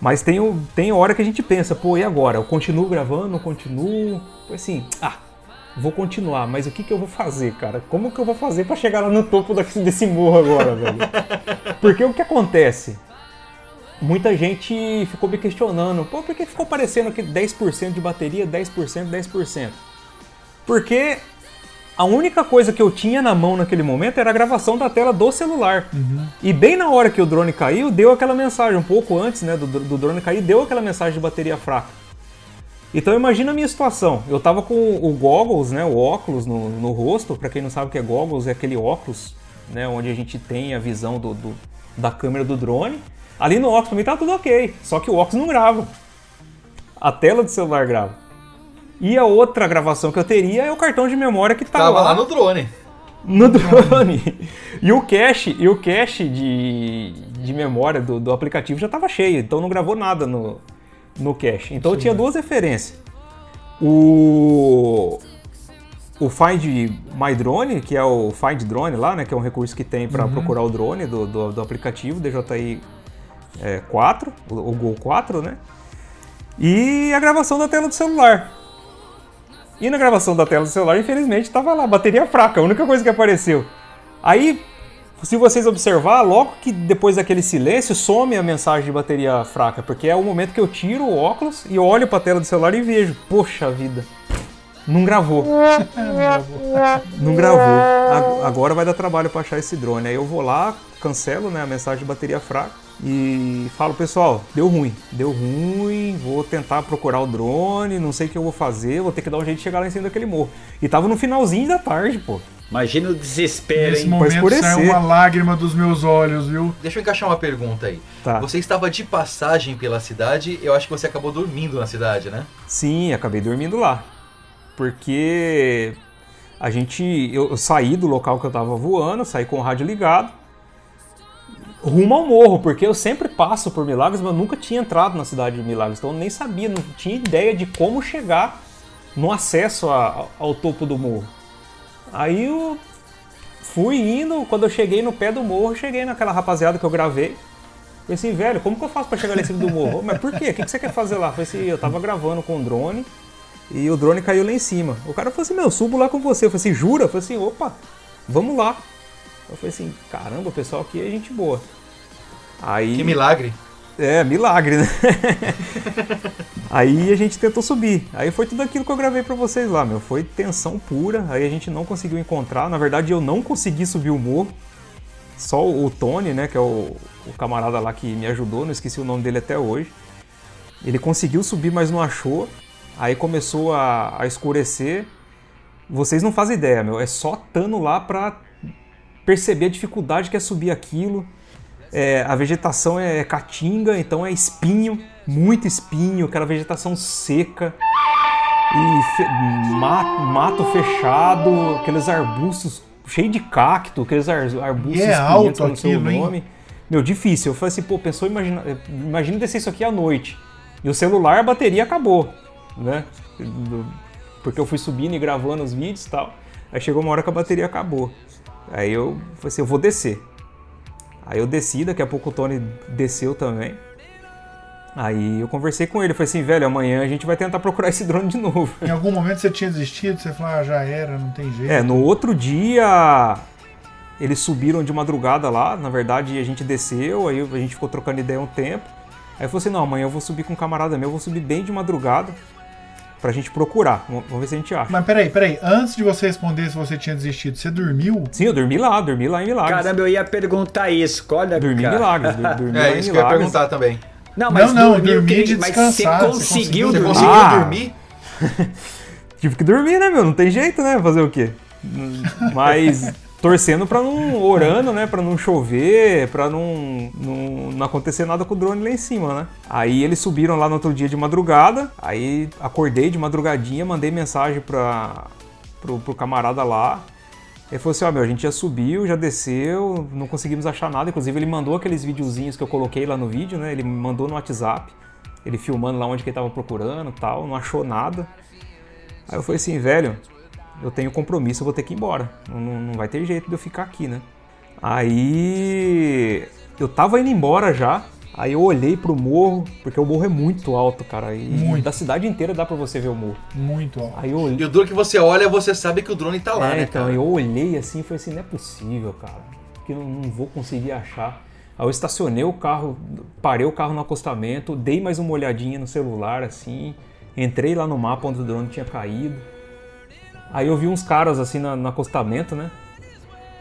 Mas tem, tem hora que a gente pensa, pô, e agora? Eu continuo gravando, continuo? Assim, ah, vou continuar, mas o que, que eu vou fazer, cara? Como que eu vou fazer pra chegar lá no topo *laughs* desse morro agora, velho? Porque o que acontece? Muita gente ficou me questionando, pô, por que ficou parecendo que 10% de bateria, 10%, 10%? Porque a única coisa que eu tinha na mão naquele momento era a gravação da tela do celular. E bem na hora que o drone caiu, deu aquela mensagem, um pouco antes né, do, do drone cair, deu aquela mensagem de bateria fraca. Então imagina a minha situação. Eu tava com o goggles, né, o óculos no, no rosto. Pra quem não sabe o que é goggles, é aquele óculos, né, onde a gente tem a visão do, do- da câmera do drone. Ali no óculos também tá tudo ok, só que o óculos não grava. A tela do celular grava. E a outra gravação que eu teria é o cartão de memória que tá Tava lá lá no drone. no drone. *laughs* E o cache, e o cache de, de memória do, do aplicativo já estava cheio, então não gravou nada no, no cache. Então eu tinha duas referências. O o Find My Drone, que é o Find Drone lá, né, que é um recurso que tem para Uhum. procurar o drone do, do, do aplicativo DJI é, 4, o, o Go 4, né? E a gravação da tela do celular. E na gravação da tela do celular, infelizmente, estava lá, bateria fraca, a única coisa que apareceu. Aí, se vocês observar, logo que depois daquele silêncio, some a mensagem de bateria fraca, porque é o momento que eu tiro o óculos e olho para a tela do celular e vejo, poxa vida, não gravou. *laughs* Não gravou. Agora vai dar trabalho para achar esse drone. Aí eu vou lá, cancelo né, a mensagem de bateria fraca e falo, pessoal, deu ruim. Deu ruim, vou tentar procurar o drone, não sei o que eu vou fazer, vou ter que dar um jeito de chegar lá em cima daquele morro. E tava no finalzinho da tarde, pô. Imagina o desespero, Nesse hein? momento escurecer. saiu uma lágrima dos meus olhos, viu? Deixa eu encaixar uma pergunta aí. Tá. Você estava de passagem pela cidade, eu acho que você acabou dormindo na cidade, né? Sim, acabei dormindo lá. Porque a gente. Eu, eu saí do local que eu tava voando, saí com o rádio ligado, rumo ao morro, porque eu sempre passo por Milagres, mas eu nunca tinha entrado na cidade de Milagres, então eu nem sabia, não tinha ideia de como chegar no acesso a- ao topo do morro. Aí eu fui indo, quando eu cheguei no pé do morro, cheguei naquela rapaziada que eu gravei. Falei assim, velho, como que eu faço pra chegar lá em cima do morro? Mas por quê? O que que você quer fazer lá? Falei assim, eu tava gravando com o drone e o drone caiu lá em cima. O cara falou assim, meu, eu subo lá com você. Eu falei assim, jura? Eu falei assim, opa, vamos lá. Eu falei assim, caramba, o pessoal aqui é gente boa. Aí, Que milagre. é, milagre, né? *laughs* Aí a gente tentou subir. Aí foi tudo aquilo que eu gravei pra vocês lá, meu. Foi tensão pura. Aí a gente não conseguiu encontrar. Na verdade, eu não consegui subir o morro. Só o Tony, né, que é o, o camarada lá que me ajudou, não esqueci o nome dele até hoje. Ele conseguiu subir, mas não achou. Aí começou a, a escurecer. Vocês não fazem ideia, meu. É só tando lá pra perceber a dificuldade que é subir aquilo. É, a vegetação é caatinga, então é espinho, muito espinho, aquela vegetação seca. E fe- ma- mato fechado, aqueles arbustos cheios de cacto, aqueles ar- arbustos é alto não sei o aquilo, hein? nome. Meu, difícil. Eu falei assim, pô, pensou, imagina, imagina descer isso aqui à noite. E o celular, a bateria acabou, né? Porque eu fui subindo e gravando os vídeos e tal. Aí chegou uma hora que a bateria acabou. Aí eu falei assim, eu vou descer. Aí eu desci, daqui a pouco o Tony desceu também. Aí eu conversei com ele, falei assim, velho, amanhã a gente vai tentar procurar esse drone de novo. Em algum momento você tinha desistido, você falou, ah, já era, não tem jeito. É, no outro dia eles subiram de madrugada lá, na verdade a gente desceu, aí a gente ficou trocando ideia um tempo. Aí eu falei assim, não, amanhã eu vou subir com um camarada meu, eu vou subir bem de madrugada pra gente procurar, vamos ver se a gente acha. Mas peraí, peraí, antes de você responder se você tinha desistido, você dormiu? Sim, eu dormi lá, dormi lá em Milagres. Caramba, eu ia perguntar isso. Olha, dormi em cara. Milagres, dur- dormi *laughs* lá É em isso que eu ia Milagres. perguntar também. Não, mas Não, não, que- de mas descansar, você você conseguiu conseguiu- Você dormir? conseguiu Ah. dormir? *laughs* Tive que dormir, né, meu? Não tem jeito, né? Fazer o quê? Mas torcendo pra não. orando, né? Pra não chover, pra não, não, não acontecer nada com o drone lá em cima, né? Aí eles subiram lá no outro dia de madrugada. Aí acordei de madrugadinha, mandei mensagem pra, pro, pro camarada lá. Ele falou assim: Ó, meu, a gente já subiu, já desceu, não conseguimos achar nada. Inclusive, ele mandou aqueles videozinhos que eu coloquei lá no vídeo, né? Ele mandou no WhatsApp. Ele filmando lá onde que ele tava procurando tal, não achou nada. Aí eu falei assim, velho, eu tenho compromisso, eu vou ter que ir embora. Não, não- vai ter jeito de eu ficar aqui, né? Aí eu tava indo embora já. Aí eu olhei pro morro, porque o morro é muito alto, cara. E Muito. da cidade inteira dá pra você ver o morro. Muito alto. Aí eu olhei. E o duro que você olha, você sabe que o drone tá lá, É, né, então, cara? eu olhei assim e falei assim, não é possível, cara. Que eu não, não vou conseguir achar. Aí eu estacionei o carro, parei o carro no acostamento, dei mais uma olhadinha no celular, assim, entrei lá no mapa onde o drone tinha caído. Aí eu vi uns caras assim na- no acostamento, né?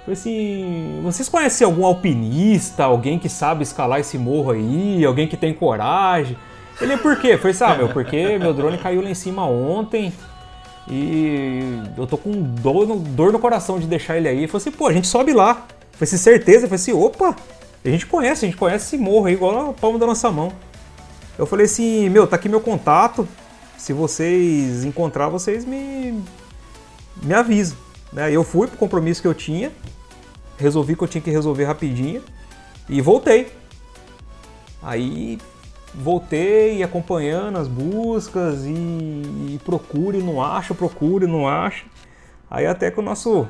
Falei assim, vocês conhecem algum alpinista, alguém que sabe escalar esse morro aí, alguém que tem coragem? Ele, por quê? Falei assim, ah, meu, porque meu drone caiu lá em cima ontem e eu tô com dor no, dor no coração de deixar ele aí. Falou assim, pô, a gente sobe lá. Falei assim, certeza? Falei assim, opa, a gente conhece, a gente conhece esse morro aí, igual na palma da nossa mão. Eu falei assim, meu, tá aqui meu contato. Se vocês encontrar, vocês me, me avisam. Né? Eu fui pro compromisso que eu tinha, resolvi que eu tinha que resolver rapidinho e voltei. Aí voltei acompanhando as buscas e, e procure, não acha, procure, não acha. Aí até que o nosso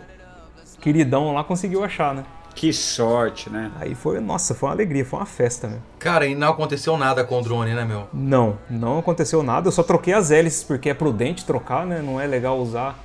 queridão lá conseguiu achar, né? Que sorte, né? Aí foi, nossa, foi uma alegria, foi uma festa, meu. Cara, e não aconteceu nada com o drone, né, meu? Não, não aconteceu nada. Eu só troquei as hélices porque é prudente trocar, né? Não é legal usar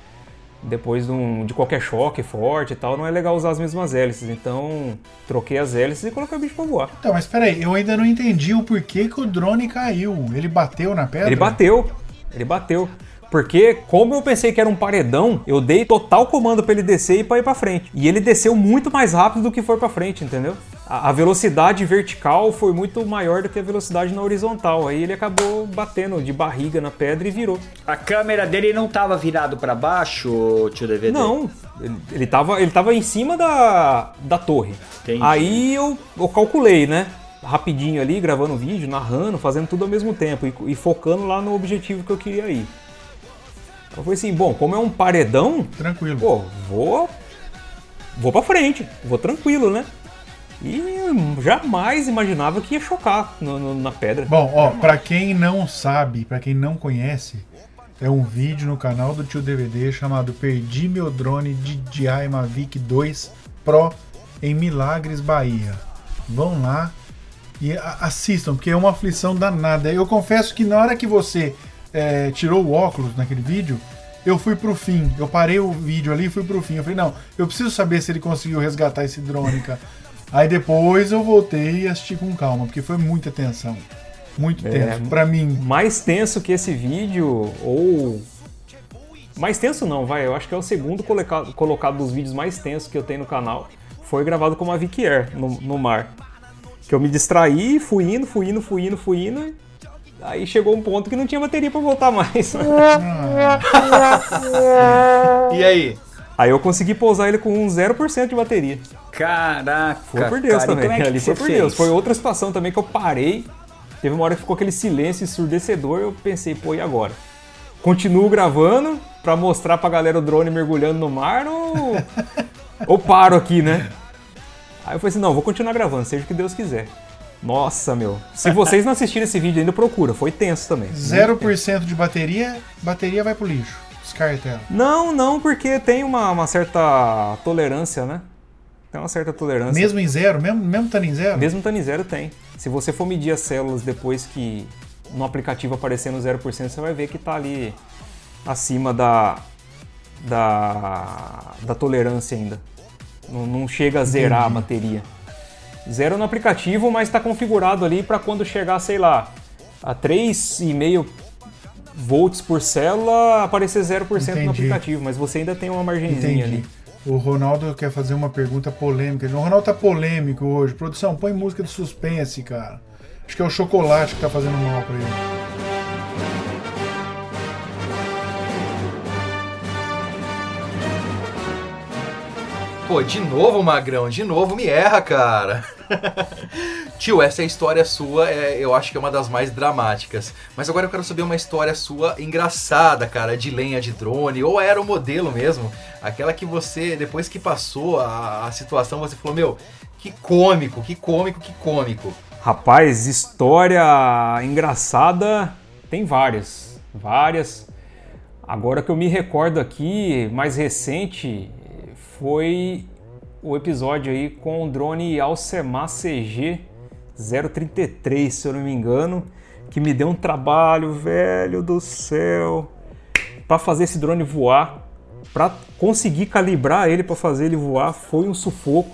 depois de, um- de qualquer choque forte e tal. Não é legal usar as mesmas hélices. Então, troquei as hélices e coloquei o bicho pra voar. Então, mas peraí, eu ainda não entendi o porquê que o drone caiu. Ele bateu na pedra? Ele bateu, ele bateu. Porque, como eu pensei que era um paredão, eu dei total comando pra ele descer e pra ir pra frente. E ele desceu muito mais rápido do que foi pra frente, entendeu? A, velocidade vertical foi muito maior do que a velocidade na horizontal. Aí ele acabou batendo de barriga na pedra e virou. A câmera dele não tava virado pra baixo, tio DVD? Não, ele, ele, tava, ele tava em cima da, da torre. Entendi. Aí eu, eu calculei, né? Rapidinho ali, gravando vídeo, narrando, fazendo tudo ao mesmo tempo e, e focando lá no objetivo que eu queria ir. Eu falei assim, bom, como é um paredão, Tranquilo. pô, vou. Vou pra frente, vou tranquilo, né? E jamais imaginava que ia chocar no- no- na pedra. Bom, ó, pra quem não sabe, pra quem não conhece, é um vídeo no canal do tio DVD chamado Perdi meu drone DJI Mavic 2 Pro em Milagres, Bahia. Vão lá e assistam, porque é uma aflição danada. Eu confesso que na hora que você é, tirou o óculos naquele vídeo, eu fui pro fim. Eu parei o vídeo ali e fui pro fim. Eu falei, não, eu preciso saber se ele conseguiu resgatar esse drone, cara. Aí depois eu voltei e assisti com calma, porque foi muita tensão. Muito É, tenso. Pra mim, Mais tenso que esse vídeo, ou. Mais tenso não, vai. Eu acho que é o segundo colocado, colocado dos vídeos mais tensos que eu tenho no canal. Foi gravado com uma Vic Air no, no mar. Que eu me distraí, fui indo, fui indo, fui indo, fui indo. Aí chegou um ponto que não tinha bateria pra voltar mais. *laughs* E aí? Aí eu consegui pousar ele com um 0% de bateria. Caraca, Foi por Deus cara, também. como é que *laughs* Ali foi por fez? Deus. Foi outra situação também que eu parei. Teve uma hora que ficou aquele silêncio ensurdecedor. Eu pensei, pô, e agora? Continuo gravando pra mostrar pra galera o drone mergulhando no mar ou, *laughs* ou paro aqui, né? Aí eu falei assim: não, vou continuar gravando, seja o que Deus quiser. Nossa, meu. Se vocês não assistiram esse vídeo ainda, procura. Foi tenso também. Muito tenso. 0% de bateria, bateria vai pro lixo. Descarta ela. Não, não, porque tem uma, uma certa tolerância, né? Tem uma certa tolerância. Mesmo em zero, mesmo, mesmo estando em zero? Mesmo estando em zero, tem. Se você for medir as células depois que no aplicativo aparecendo 0%, você vai ver que tá ali acima da, da, da tolerância ainda. Não, não chega a zerar a Entendi. bateria. Zero no aplicativo, mas está configurado ali para quando chegar, sei lá, a 3,5 volts por célula, aparecer 0% no Entendi. aplicativo. Mas você ainda tem uma margenzinha Entendi. ali. O Ronaldo quer fazer uma pergunta polêmica. O Ronaldo tá polêmico hoje. Produção, põe música de suspense, cara. Acho que é o chocolate que tá fazendo mal pra ele. Pô, de novo, Magrão, de novo me erra, cara. *laughs* Tio, essa história sua, é, eu acho que é uma das mais dramáticas. Mas agora eu quero saber uma história sua engraçada, cara, de lenha de drone, ou aeromodelo mesmo. Aquela que você, depois que passou a, a situação, você falou, meu, que cômico, que cômico, que cômico. Rapaz, história engraçada tem várias, várias. Agora que eu me recordo aqui, mais recente, foi o episódio aí com o drone Alcemar CG 033, se eu não me engano, que me deu um trabalho, velho do céu, para fazer esse drone voar, para conseguir calibrar ele para fazer ele voar, foi um sufoco.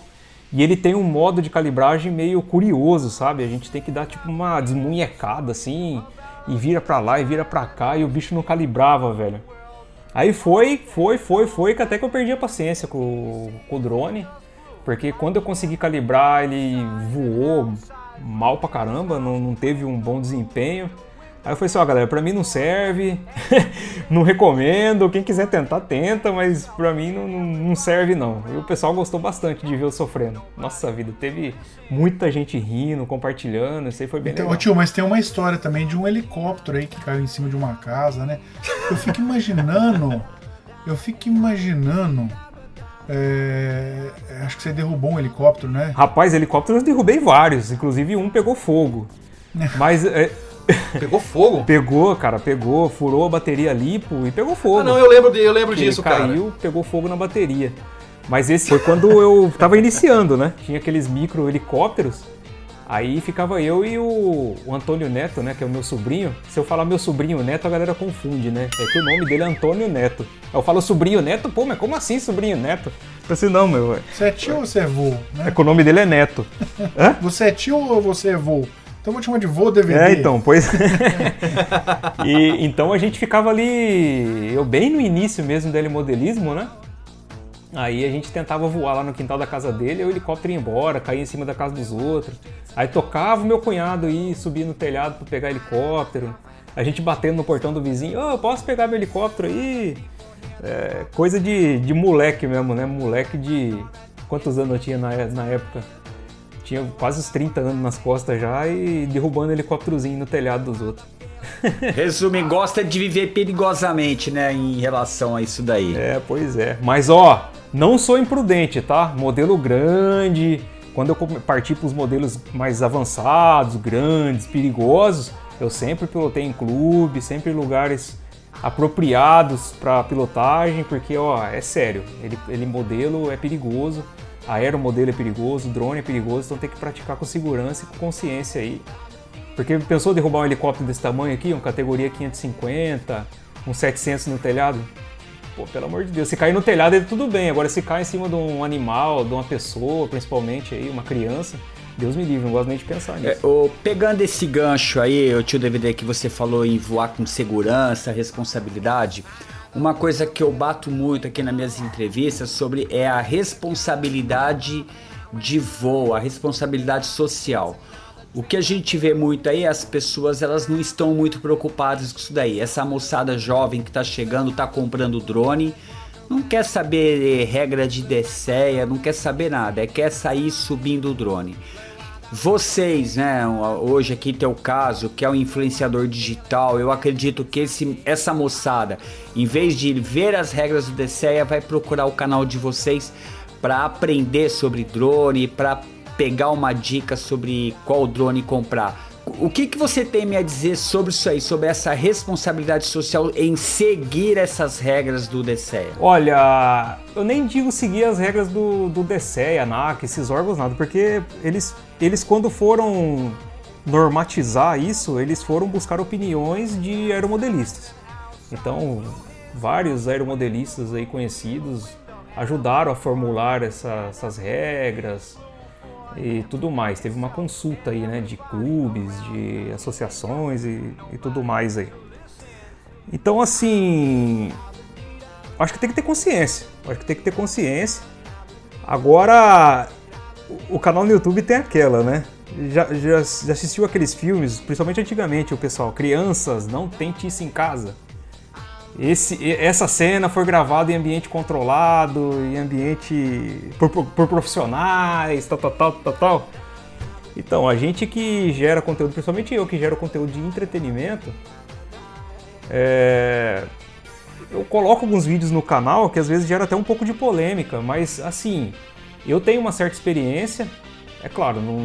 E ele tem um modo de calibragem meio curioso, sabe? A gente tem que dar tipo uma desmunhecada assim, e vira pra lá e vira pra cá, e o bicho não calibrava, velho. Aí foi, foi, foi, foi, que até que eu perdi a paciência com, com o drone. Porque quando eu consegui calibrar, ele voou mal pra caramba, não, não teve um bom desempenho. Aí eu falei assim, ó galera, pra mim não serve, *laughs* não recomendo, quem quiser tentar, tenta, mas pra mim não, não, serve não. E o pessoal gostou bastante de ver eu sofrendo. Nossa vida, teve muita gente rindo, compartilhando, isso aí foi bem Então, legal. ô, tio, mas tem uma história também de um helicóptero aí que caiu em cima de uma casa, né? Eu fico imaginando. Eu fico imaginando É, acho que você derrubou um helicóptero, né? Rapaz, helicópteros eu derrubei vários, inclusive um pegou fogo. Mas. é, *laughs* Pegou fogo? Pegou, cara, pegou, furou a bateria lipo e pegou fogo. Ah, não, eu lembro, de, eu lembro Ele disso, cara. caiu, pegou fogo na bateria. Mas esse foi quando eu tava iniciando, né? Tinha aqueles micro helicópteros. Aí ficava eu e o, o Antônio Neto, né? Que é o meu sobrinho. Se eu falar meu sobrinho Neto, a galera confunde, né? É que o nome dele é Antônio Neto. Eu falo sobrinho Neto, pô, mas como assim sobrinho Neto? Eu assim, não, meu. Você é tio ou você é vô? Né? É que o nome dele é Neto. Hã? *laughs* Você é tio ou você é vô? Então vou te chamar de vô DVD. É, então, pois. *laughs* e então a gente ficava ali, eu bem no início mesmo do helimodelismo, né? Aí a gente tentava voar lá no quintal da casa dele, o helicóptero ia embora, caía em cima da casa dos outros. Aí tocava o meu cunhado ir subir no telhado para pegar helicóptero. A gente batendo no portão do vizinho, ô, posso pegar meu helicóptero aí? É, coisa de, de moleque mesmo, né? Moleque de. Quantos anos eu tinha na, na época? Tinha quase uns 30 anos nas costas já e derrubando helicópterozinho no telhado dos outros. *laughs* Resume, gosta de viver perigosamente, né, em relação a isso daí. É, pois é. Mas ó, não sou imprudente, tá? Modelo grande. Quando eu parti para os modelos mais avançados, grandes, perigosos, eu sempre pilotei em clube, sempre em lugares apropriados para pilotagem, porque ó, é sério, ele, ele modelo é perigoso, aeromodelo é perigoso, drone é perigoso, então tem que praticar com segurança e com consciência aí. Porque pensou derrubar um helicóptero desse tamanho aqui, um categoria 550, um 700 no telhado? Pô, pelo amor de Deus, se cair no telhado ele tudo bem, agora se cair em cima de um animal, de uma pessoa, principalmente aí, uma criança, Deus me livre, não gosto nem de pensar nisso. É, ô, pegando esse gancho aí, o tio DVD que você falou em voar com segurança, responsabilidade, uma coisa que eu bato muito aqui nas minhas entrevistas sobre é a responsabilidade de voo, a responsabilidade social. O que a gente vê muito aí, as pessoas elas não estão muito preocupadas com isso daí. Essa moçada jovem que tá chegando, tá comprando drone, não quer saber regra de DCEA, não quer saber nada, é quer sair subindo o drone. Vocês, né, hoje aqui tem o caso, que é um influenciador digital, eu acredito que esse, essa moçada, em vez de ver as regras do DCEA, vai procurar o canal de vocês para aprender sobre drone, para pegar uma dica sobre qual drone comprar. O que, que você tem a dizer sobre isso aí, sobre essa responsabilidade social em seguir essas regras do DCEA? Olha, eu nem digo seguir as regras do, do DCEA, ANAC, esses órgãos, nada, porque eles, eles quando foram normatizar isso, eles foram buscar opiniões de aeromodelistas. Então, vários aeromodelistas aí conhecidos ajudaram a formular essa- essas regras e tudo mais. Teve uma consulta aí, né, de clubes, de associações e, e tudo mais aí. Então, assim, acho que tem que ter consciência. Acho que tem que ter consciência. Agora, o- canal no YouTube tem aquela, né? Já, já, já assistiu aqueles filmes, principalmente antigamente, o pessoal, crianças, não tente isso em casa. Esse, essa cena foi gravada em ambiente controlado, em ambiente por, por- por profissionais, tal, tal, tal, tal, tal. Então, a gente que gera conteúdo, principalmente eu que gero conteúdo de entretenimento, é, eu coloco alguns vídeos no canal que às vezes gera até um pouco de polêmica, mas assim, eu tenho uma certa experiência. É claro, não,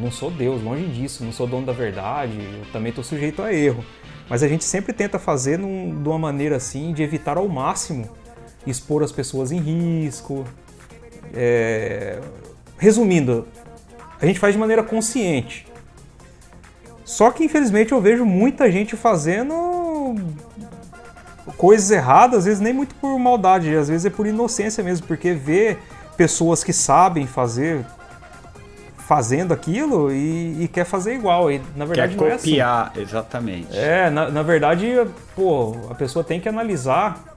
não sou Deus, longe disso, não sou dono da verdade, eu também estou sujeito a erro. Mas a gente sempre tenta fazer num- de uma maneira assim de evitar ao máximo expor as pessoas em risco. É, Resumindo, a gente faz de maneira consciente. Só que infelizmente eu vejo muita gente fazendo coisas erradas, às vezes nem muito por maldade, às vezes é por inocência mesmo, porque vê pessoas que sabem fazer fazendo aquilo e, e quer fazer igual. E na verdade Quer não é assim. copiar, exatamente. É, na, na verdade, pô, a pessoa tem que analisar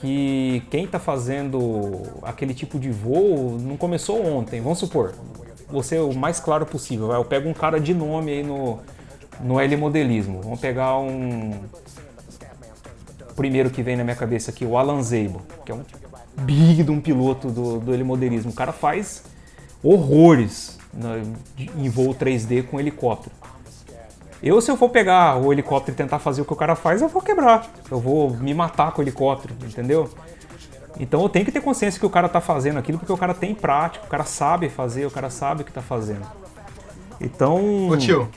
que quem está fazendo aquele tipo de voo não começou ontem. Vamos supor, você o mais claro possível. Eu pego um cara de nome aí no, no L-modelismo. Vamos pegar um. Primeiro que vem na minha cabeça aqui, o Alan Zeibo, que é um big de um piloto do, do L-modelismo. O cara faz horrores na- em voo 3D com helicóptero. Eu, se eu for pegar o helicóptero e tentar fazer o que o cara faz, eu vou quebrar. Eu vou me matar com o helicóptero, entendeu? Então eu tenho que ter consciência que o cara tá fazendo aquilo porque o cara tem prática, o cara sabe fazer, o cara sabe o que tá fazendo. Então. Ô tio,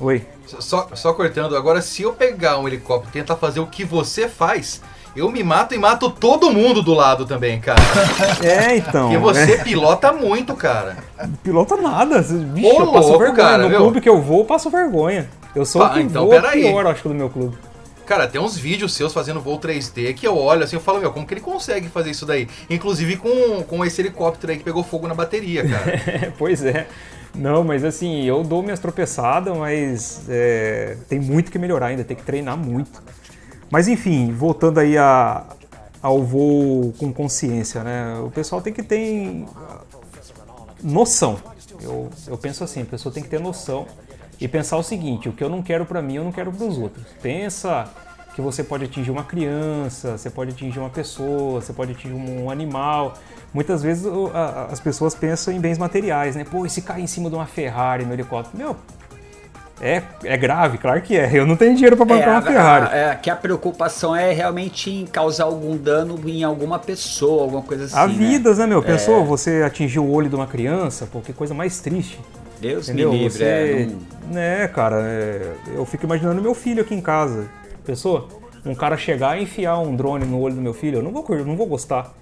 Oi. só, só cortando, agora se eu pegar um helicóptero e tentar fazer o que você faz, eu me mato e mato todo mundo do lado também, cara. *laughs* É, então. Porque você é. pilota muito, cara. Pilota nada. Vixe, Ô, eu passo louco, vergonha. cara, no viu? clube que eu vou, eu passo vergonha. Eu sou Ah, o que então, voa peraí. pior, acho do meu clube. Cara, tem uns vídeos seus fazendo voo 3D que eu olho assim, eu falo, meu, como que ele consegue fazer isso daí? Inclusive com, com esse helicóptero aí que pegou fogo na bateria, cara. *laughs* pois é. Não, mas assim, eu dou minhas tropeçadas, mas é, tem muito que melhorar ainda, tem que treinar muito. Mas enfim, voltando aí a, ao voo com consciência, né? O pessoal tem que ter noção. Eu, eu penso assim, a pessoa tem que ter noção e pensar o seguinte: o que eu não quero pra mim, eu não quero pros outros. Pensa que você pode atingir uma criança, você pode atingir uma pessoa, você pode atingir um animal. Muitas vezes as pessoas pensam em bens materiais, né? Pô, e se cair em cima de uma Ferrari no helicóptero? Meu, é, é grave, claro que é. Eu não tenho dinheiro pra bancar uma a- Ferrari. a- é, que a preocupação é realmente em causar algum dano em alguma pessoa, alguma coisa assim. Há né? vidas, né, meu? É. Pensou você atingir o olho de uma criança? Pô, que coisa mais triste. Deus Entendeu? me livre, Você, é, né, cara, é, eu fico imaginando meu filho aqui em casa. Pensou? Um cara chegar e enfiar um drone no olho do meu filho, eu não vou, eu não vou gostar.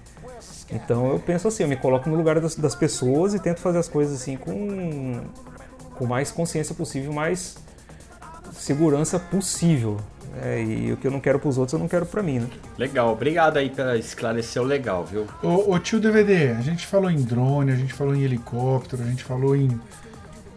Então eu penso assim, eu me coloco no lugar das, das pessoas e tento fazer as coisas assim com, com mais consciência possível, mais segurança possível. É, e o que eu não quero pros outros, eu não quero pra mim, né? Legal, obrigado aí pra esclarecer o legal, viu? Ô, ô, tio DVD, a gente falou em drone, a gente falou em helicóptero, a gente falou em,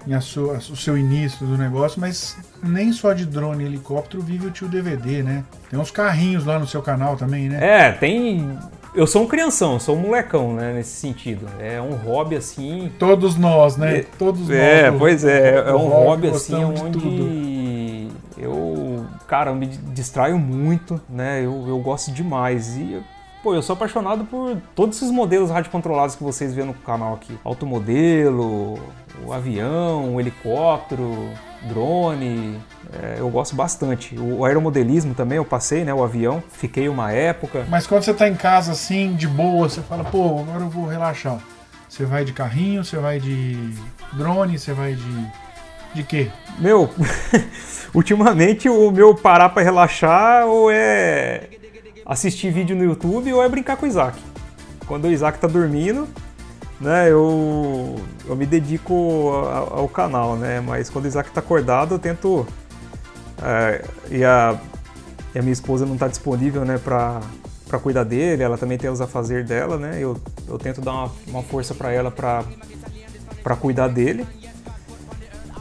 em a sua- o seu início do negócio, mas nem só de drone e helicóptero vive o tio DVD, né? Tem uns carrinhos lá no seu canal também, né? É, tem. Eu sou um crianção, sou um molecão, né, nesse sentido. É um hobby assim. Todos nós, né? Todos nós. É, pois é, é um rock hobby assim onde eu, cara, eu me distraio muito, né? Eu, eu gosto demais e pô, eu sou apaixonado por todos esses modelos radiocontrolados que vocês vê no canal aqui. Automodelo, o avião, o helicóptero, drone, é, eu gosto bastante. O aeromodelismo também eu passei, né? O avião, fiquei uma época. Mas quando você tá em casa assim, de boa, você fala, pô, agora eu vou relaxar. Você vai de carrinho, você vai de drone, você vai de. De quê? Meu, *laughs* ultimamente o meu parar pra relaxar ou é assistir vídeo no YouTube ou é brincar com o Isaac. Quando o Isaac tá dormindo, né, eu, eu me dedico ao, canal, né? Mas quando o Isaac tá acordado, eu tento. é, e, a, e a minha esposa não tá disponível, né, pra, pra cuidar dele, ela também tem os afazeres dela, né? Eu, eu tento dar uma, uma força pra ela pra cuidar dele.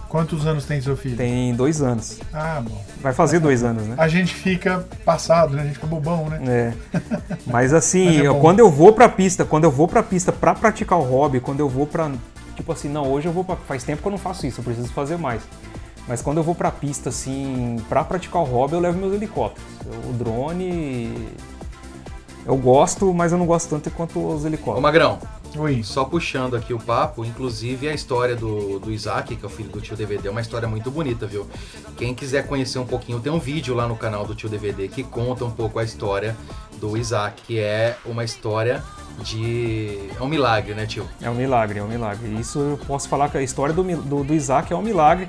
Quantos anos tem seu filho? Tem dois anos. Ah, bom. Vai fazer dois anos, né? A gente fica passado, né? A gente fica bobão, né? É. *laughs* Mas assim, Mas é eu- quando eu vou pra pista, quando eu vou pra pista pra praticar o hobby, quando eu vou pra. Tipo assim, não, hoje eu vou pra. Faz tempo que eu não faço isso, eu preciso fazer mais. Mas quando eu vou pra pista, assim, pra praticar o hobby, eu levo meus helicópteros. O drone. Eu gosto, mas eu não gosto tanto quanto os Ô helicópteros. Magrão, Oi. só puxando aqui o papo, inclusive a história do, do Isaac, que é o filho do tio DVD, é uma história muito bonita, viu? Quem quiser conhecer um pouquinho, tem um vídeo lá no canal do tio DVD que conta um pouco a história do Isaac, que é uma história de. É um milagre, né, tio? É um milagre, é um milagre. Isso eu posso falar que a história do, do, do Isaac é um milagre.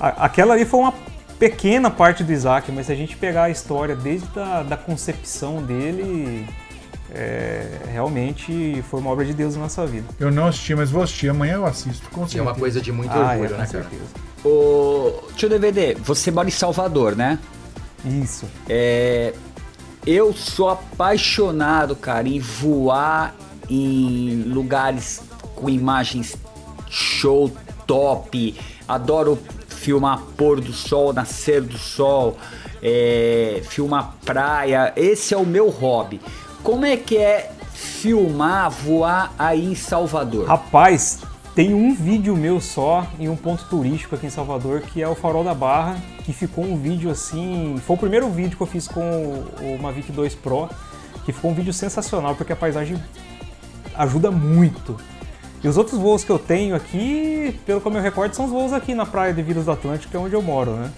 Aquela ali foi uma pequena parte do Isaac, mas se a gente pegar a história desde a da concepção dele, é, realmente foi uma obra de Deus na nossa vida. Eu não assisti, mas vou assistir. Amanhã eu assisto, com E é certeza. uma coisa de muito Ah, é, orgulho, com né, cara? certeza. Ô, tio DVD, você mora em Salvador, né? Isso. É, eu sou apaixonado, cara, em voar em lugares com imagens show, top. Adoro filmar pôr do sol, nascer do sol, é, filmar praia. Esse é o meu hobby. Como é que é filmar, voar aí em Salvador? Rapaz, tem um vídeo meu só em um ponto turístico aqui em Salvador, que é o Farol da Barra, que ficou um vídeo assim. Foi o primeiro vídeo que eu fiz com o Mavic 2 Pro, que ficou um vídeo sensacional, porque a paisagem ajuda muito. E os outros voos que eu tenho aqui, pelo que eu me recordo, são os voos aqui na praia de Vilas do Atlântico, que é onde eu moro, né?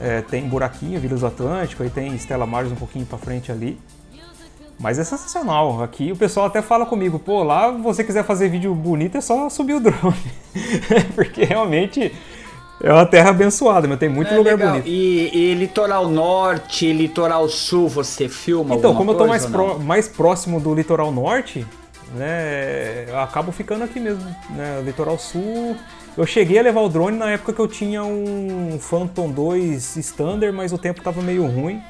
É, tem Buraquinho, Vilas do Atlântico, aí tem Estela Maris um pouquinho pra frente ali. Mas é sensacional. Aqui o pessoal até fala comigo, pô, lá você quiser fazer vídeo bonito é só subir o *laughs* drone. Porque realmente é uma terra abençoada, mas tem muito É lugar legal. bonito. E, e litoral norte, litoral sul, você filma Então, como eu tô mais, pró- mais próximo do litoral norte, né, eu acabo ficando aqui mesmo, né, litoral sul. Eu cheguei a levar o drone na época que eu tinha um Phantom 2 Standard, mas o tempo tava meio ruim.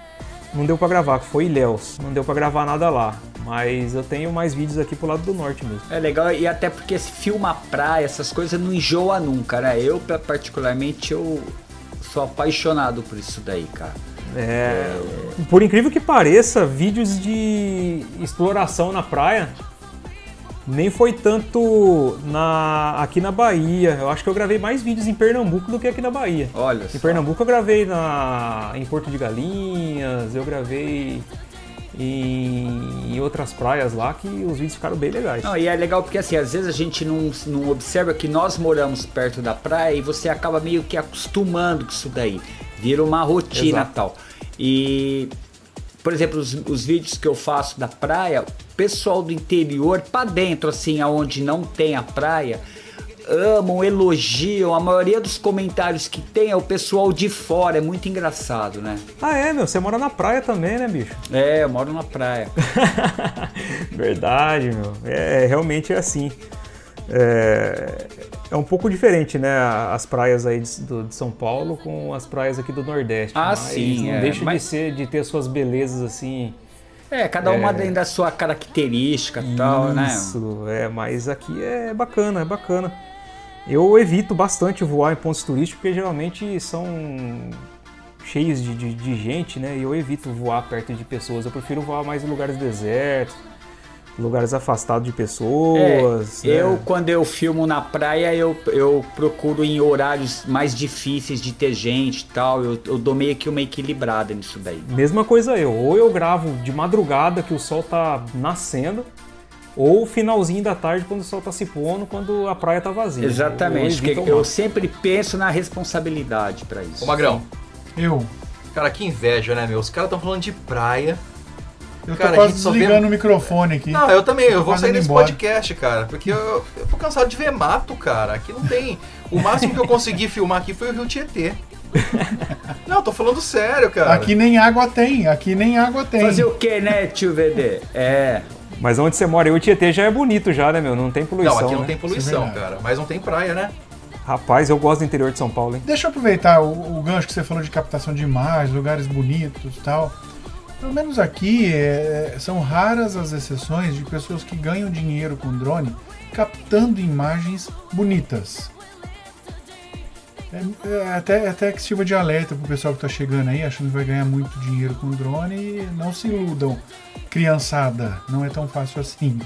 Não deu pra gravar, foi Ilhéus. Não deu pra gravar nada lá. Mas eu tenho mais vídeos aqui pro lado do norte mesmo. É legal, e até porque se filma praia, essas coisas não enjoa nunca, né? Eu, pa- particularmente, eu sou apaixonado por isso daí, cara. É, por incrível que pareça, vídeos de exploração na praia nem foi tanto na, aqui na Bahia. Eu acho que eu gravei mais vídeos em Pernambuco do que aqui na Bahia. Olha Em só. Pernambuco eu gravei na, em Porto de Galinhas, eu gravei em, em outras praias lá que os vídeos ficaram bem legais. Não, e é legal porque assim, às vezes a gente não, não observa que nós moramos perto da praia e você acaba meio que acostumando com isso daí. Vira uma rotina Exato. tal. E, por exemplo, os, os vídeos que eu faço da praia, o pessoal do interior, pra dentro, assim, aonde não tem a praia, amam, elogiam. A maioria dos comentários que tem é o pessoal de fora. É muito engraçado, né? Ah é, meu, você mora na praia também, né, bicho? É, eu moro na praia. *laughs* Verdade, meu. É, realmente é assim. É, é um pouco diferente, né? As praias aí de, do- de São Paulo com as praias aqui do Nordeste. Ah, mas sim, Não é. deixa Mas- de ser, de ter suas belezas assim. É, cada uma É. tem da sua característica e tal, né? Isso, é, mas aqui é bacana, é bacana. Eu evito bastante voar em pontos turísticos porque geralmente são cheios de, de- de gente, né? E eu evito voar perto de pessoas. Eu prefiro voar mais em lugares desertos, lugares afastados de pessoas. É, né? eu, quando eu filmo na praia, eu, eu procuro em horários mais difíceis de ter gente e tal. Eu, eu dou meio que uma equilibrada nisso daí. Mesma coisa eu. Ou eu gravo de madrugada que o sol tá nascendo, ou finalzinho da tarde quando o sol tá se pondo, quando a praia tá vazia. Exatamente, Eu, eu máximo. sempre penso na responsabilidade pra isso. Ô Magrão, Eu. cara, que inveja, né, meu? Os caras estão falando de praia. Eu tô Cara, a quase desligando o microfone aqui. Não, eu também, eu Tô vou sair desse embora. podcast, cara, porque eu, eu tô cansado de ver mato, cara. Aqui não tem. O máximo que eu consegui filmar aqui foi o Rio Tietê. *laughs* Não, tô falando sério, cara. Aqui nem água tem, aqui nem água tem. Fazer o que, né, tio VD? É. Mas onde você mora, eu, o Tietê já é bonito já, né, meu? Não tem poluição, Não, aqui não né? tem é poluição, verdade. cara. Mas não tem praia, né? Rapaz, eu gosto do interior de São Paulo, hein? Deixa eu aproveitar o, o gancho que você falou de captação de imagens, lugares bonitos e tal. Pelo menos aqui é, são raras as exceções de pessoas que ganham dinheiro com drone captando imagens bonitas. É, é até, até que sirva de alerta pro pessoal que tá chegando aí, achando que vai ganhar muito dinheiro com drone e não se iludam. Criançada, não é tão fácil assim.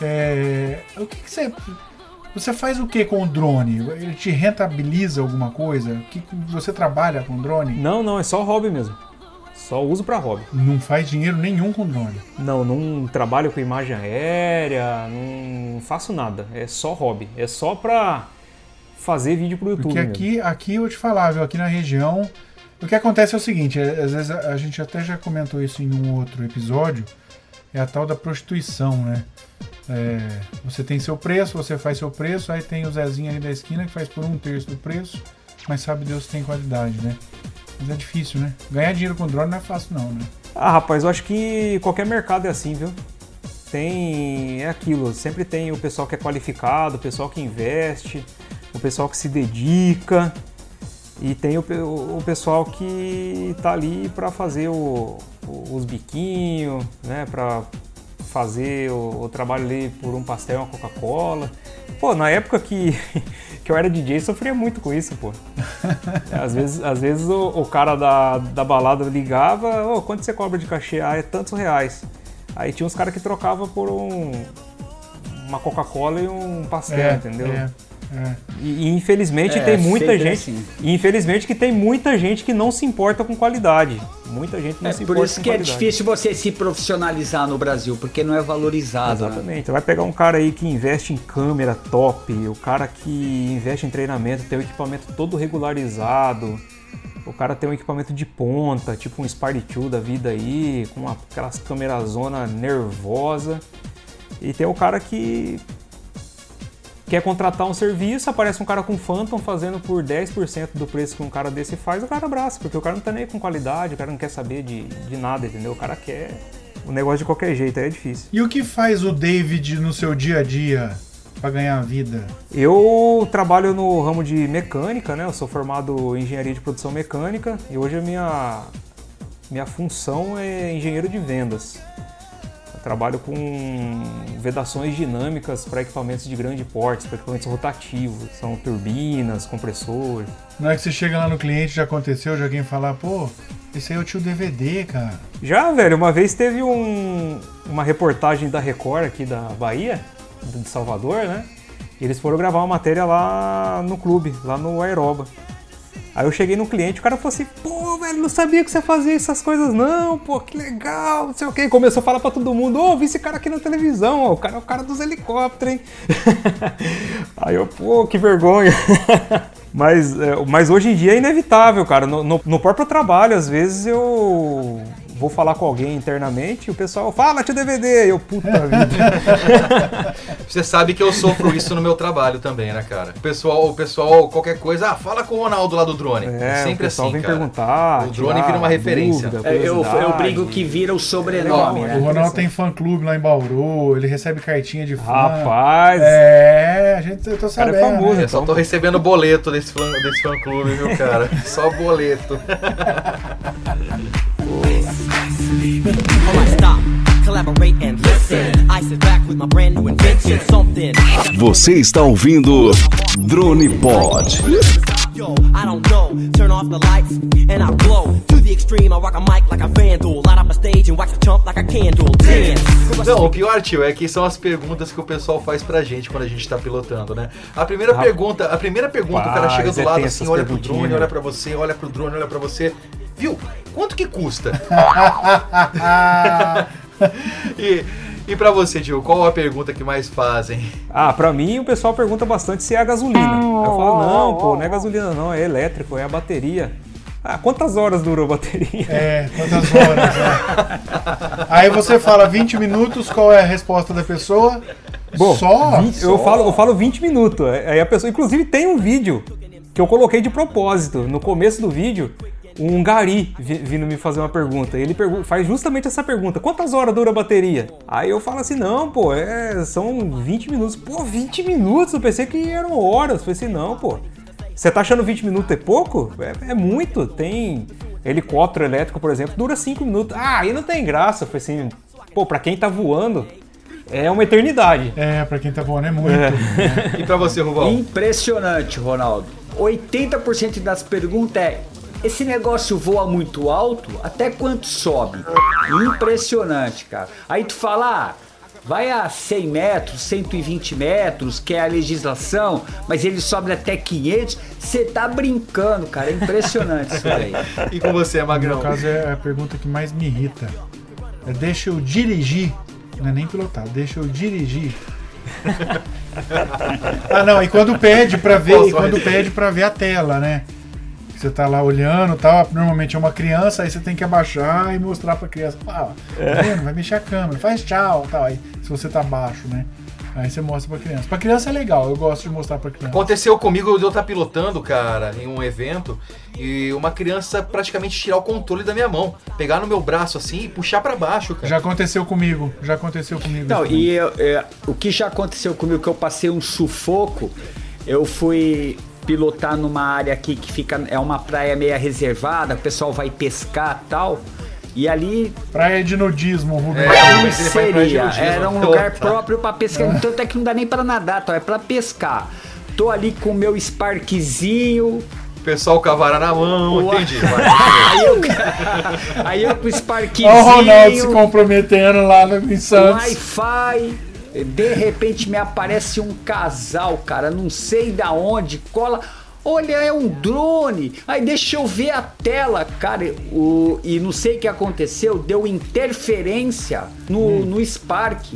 É, o que, que você. Você faz o que com o drone? Ele te rentabiliza alguma coisa? O que você trabalha com drone? Não, não, é só hobby mesmo. Só uso pra hobby. Não faz dinheiro nenhum com drone. Não, não trabalho com imagem aérea, não faço nada. É só hobby. É só pra fazer vídeo pro YouTube. Porque mesmo. aqui, aqui eu te falar, viu? Aqui na região, o que acontece é o seguinte: é, às vezes a, a gente até já comentou isso em um outro episódio, é a tal da prostituição, né? É, você tem seu preço, você faz seu preço, aí tem o Zezinho ali da esquina que faz por um terço do preço, mas sabe Deus tem qualidade, né? Mas é difícil, né? Ganhar dinheiro com drone não é fácil, não, né? Ah, rapaz, eu acho que qualquer mercado é assim, viu? Tem. É aquilo, sempre tem o pessoal que é qualificado, o pessoal que investe, o pessoal que se dedica. E tem o, o pessoal que tá ali para fazer o- os biquinhos, né? Pra fazer o, o trabalho ali por um pastel e uma Coca-Cola. Pô, na época que, *laughs* que eu era DJ, sofria muito com isso, pô. *laughs* Às vezes, às vezes o, o cara da, da balada ligava, ô, quanto você cobra de cachê? Ah, é tantos reais. Aí tinha uns caras que trocavam por um uma Coca-Cola e um pastel, É, entendeu? é, é. E, e, infelizmente É, tem muita sempre gente. assim. E infelizmente que tem muita gente que não se importa com qualidade. Muita gente não É se por importa isso com que é qualidade. difícil você se profissionalizar no Brasil, porque não é valorizado. né? Exatamente. Você vai pegar um cara aí que investe em câmera top, o cara que investe em treinamento, tem o equipamento todo regularizado. O cara tem um equipamento de ponta, tipo um Sparty 2 da vida aí, com uma, aquelas câmeras zona nervosa. E tem o cara que quer contratar um serviço, aparece um cara com Phantom fazendo por 10% do preço que um cara desse faz, o cara abraça, porque o cara não tá nem com qualidade, o cara não quer saber de, de nada, entendeu? O cara quer o negócio de qualquer jeito, aí é difícil. E o que faz o David no seu dia a dia pra ganhar vida? Eu trabalho no ramo de mecânica, né? Eu sou formado em engenharia de produção mecânica e hoje a minha, minha função é engenheiro de vendas. Eu trabalho com vedações dinâmicas para equipamentos de grande porte, para equipamentos rotativos. São turbinas, compressores. Na hora que você chega lá no cliente, já aconteceu de alguém falar, pô, esse aí é o tio DVD, cara. Já, velho, uma vez teve um- uma reportagem da Record aqui da Bahia, de Salvador, né? E eles foram gravar uma matéria lá no clube, lá no Aeroba. Aí eu cheguei no cliente, o cara falou assim, pô, velho, não sabia que você fazia essas coisas não, pô, que legal, não sei o quê. Começou a falar pra todo mundo, ô, vi esse cara aqui na televisão, ó, o cara é o cara dos helicópteros, hein? *laughs* Aí eu, pô, que vergonha. *laughs* Mas, é, mas hoje em dia é inevitável, cara. No, no- no próprio trabalho, às vezes eu vou falar com alguém internamente e o pessoal fala, tio DVD. Eu, puta vida. *laughs* Você sabe que eu sofro isso no meu trabalho também, né, cara? O pessoal, o pessoal qualquer coisa, ah, fala com o Ronaldo lá do drone. É, sempre o pessoal assim, vem cara. perguntar. O drone tirar vira uma referência. dúvida, É, eu, eu brigo que vira o sobrenome, O né? Ronaldo tem fã clube lá em Bauru, ele recebe cartinha de fã. Rapaz. É, a gente, eu tô cara sabendo. é famoso, né? Eu só tô recebendo boleto desse fã, desse fã clube, viu, cara? Só boleto. *laughs* Você está ouvindo Drone Pod. Yo, I don't know. Turn off the lights and I glow. To the extreme, I rock a mic like a vandal. Light up a stage and wax a chump like a candle. Dance. Não, o pior, tio, é que são as perguntas que o pessoal faz pra gente quando a gente tá pilotando, né? A primeira Rapaz, pergunta, a primeira pergunta, o cara chega do é lado assim, olha pro drone, né? olha pra você, olha pro drone, olha pra você. Viu? Quanto que custa? *laughs* e, e pra você, tio, qual a pergunta que mais fazem? Ah, pra mim o pessoal pergunta bastante se é a gasolina. Eu falo, não, pô, não é gasolina não, é elétrico, é a bateria. Ah, quantas horas dura a bateria? É, quantas horas, né? Aí você fala 20 minutos, qual é a resposta da pessoa? Bom, Só? 20 eu, falo, eu falo 20 minutos. Aí a pessoa, inclusive, tem um vídeo que eu coloquei de propósito. No começo do vídeo, um gari vi- vindo me fazer uma pergunta. Ele pergu- faz justamente essa pergunta: quantas horas dura a bateria? Aí eu falo assim: não, pô, é, são 20 minutos. Pô, 20 minutos? Eu pensei que eram horas. Eu falei assim: não, pô. Você tá achando 20 minutos é pouco? É, é muito. Tem helicóptero elétrico, por exemplo, dura 5 minutos. Ah, aí não tem graça. Eu falei assim: pô, pra quem tá voando, é uma eternidade. É, pra quem tá voando é muito. E pra você, Rubão? Impressionante, Ronaldo. 80% das perguntas é: esse negócio voa muito alto? Até quanto sobe? Impressionante, cara. Aí tu fala, ah, vai a 100 metros, 120 metros, que é a legislação, mas ele sobe até 500. Você tá brincando, cara. É impressionante isso aí. *laughs* E com você, No Magrão? meu caso é a pergunta que mais me irrita. É deixa eu dirigir. Não é nem pilotar, deixa eu dirigir. *laughs* ah não, e quando pede pra ver, Posso e quando pede pra ver a tela, né? Você tá lá olhando e tal, normalmente é uma criança, aí você tem que abaixar e mostrar pra criança. Ah, tá vendo? Vai mexer a câmera, faz tchau tal. Aí, se você tá baixo, né? Aí você mostra pra criança. Pra criança é legal, eu gosto de mostrar pra criança. Aconteceu comigo de eu estar pilotando, cara, em um evento, e uma criança praticamente tirar o controle da minha mão, pegar no meu braço assim e puxar pra baixo, cara. Já aconteceu comigo, já aconteceu comigo. Não, e eu- é, o que já aconteceu comigo, que eu passei um sufoco, eu fui pilotar numa área aqui que fica, é uma praia meia reservada, o pessoal vai pescar e tal, e ali Praia de nudismo, Rubens. É, seria, era um lugar próprio pra pescar, tanto é que não dá nem pra nadar, tá? é pra pescar. Tô ali com o meu Sparkzinho, O pessoal com a vara na mão, Ua. entendi. *laughs* aí eu, aí eu com o Sparkzinho, Olha o Ronaldo se comprometendo lá no, em Santos. Wi-Fi. De repente me aparece um casal, cara, não sei da onde, cola. Olha, é um drone. Aí deixa eu ver a tela, cara. O, e não sei o que aconteceu, deu interferência no, no Spark.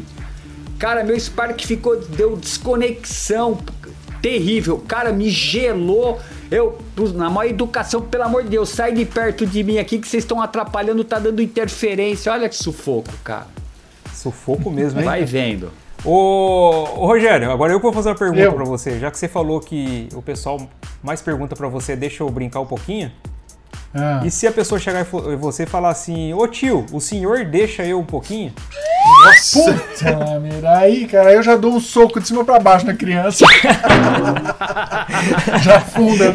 Cara, meu Spark ficou, deu desconexão terrível. Cara, me gelou. Eu, na maior educação, pelo amor de Deus, sai de perto de mim aqui que vocês estão atrapalhando, tá dando interferência. Olha que sufoco, cara. Sufoco mesmo, hein? Vai vendo. Ô, ô, Rogério, agora eu vou fazer uma pergunta pra você. Já que você falou que o pessoal mais pergunta pra você, deixa eu brincar um pouquinho. Ah. E se a pessoa chegar e você falar assim, ô tio, o senhor deixa eu um pouquinho? Puta lá, mira. Aí, cara, eu já dou um soco de cima pra baixo na criança. *laughs* *laughs* já afunda.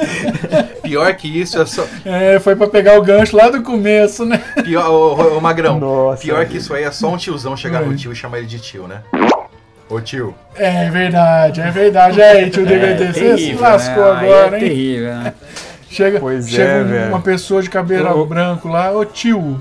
*laughs* Pior que isso, é só. É, foi pra pegar o gancho lá do começo, né? Pior, ô, ô, ô, Magrão, Nossa, pior que isso aí é só um tiozão chegar no Oi. tio e chamar ele de tio, né? Ô tio. É verdade, é verdade. Aí, tio DVD, você se lascou né? Aí agora, é hein? terrível, né? Chega, Pois chega é, um- uma pessoa de cabelo Ô, branco lá, ô tio.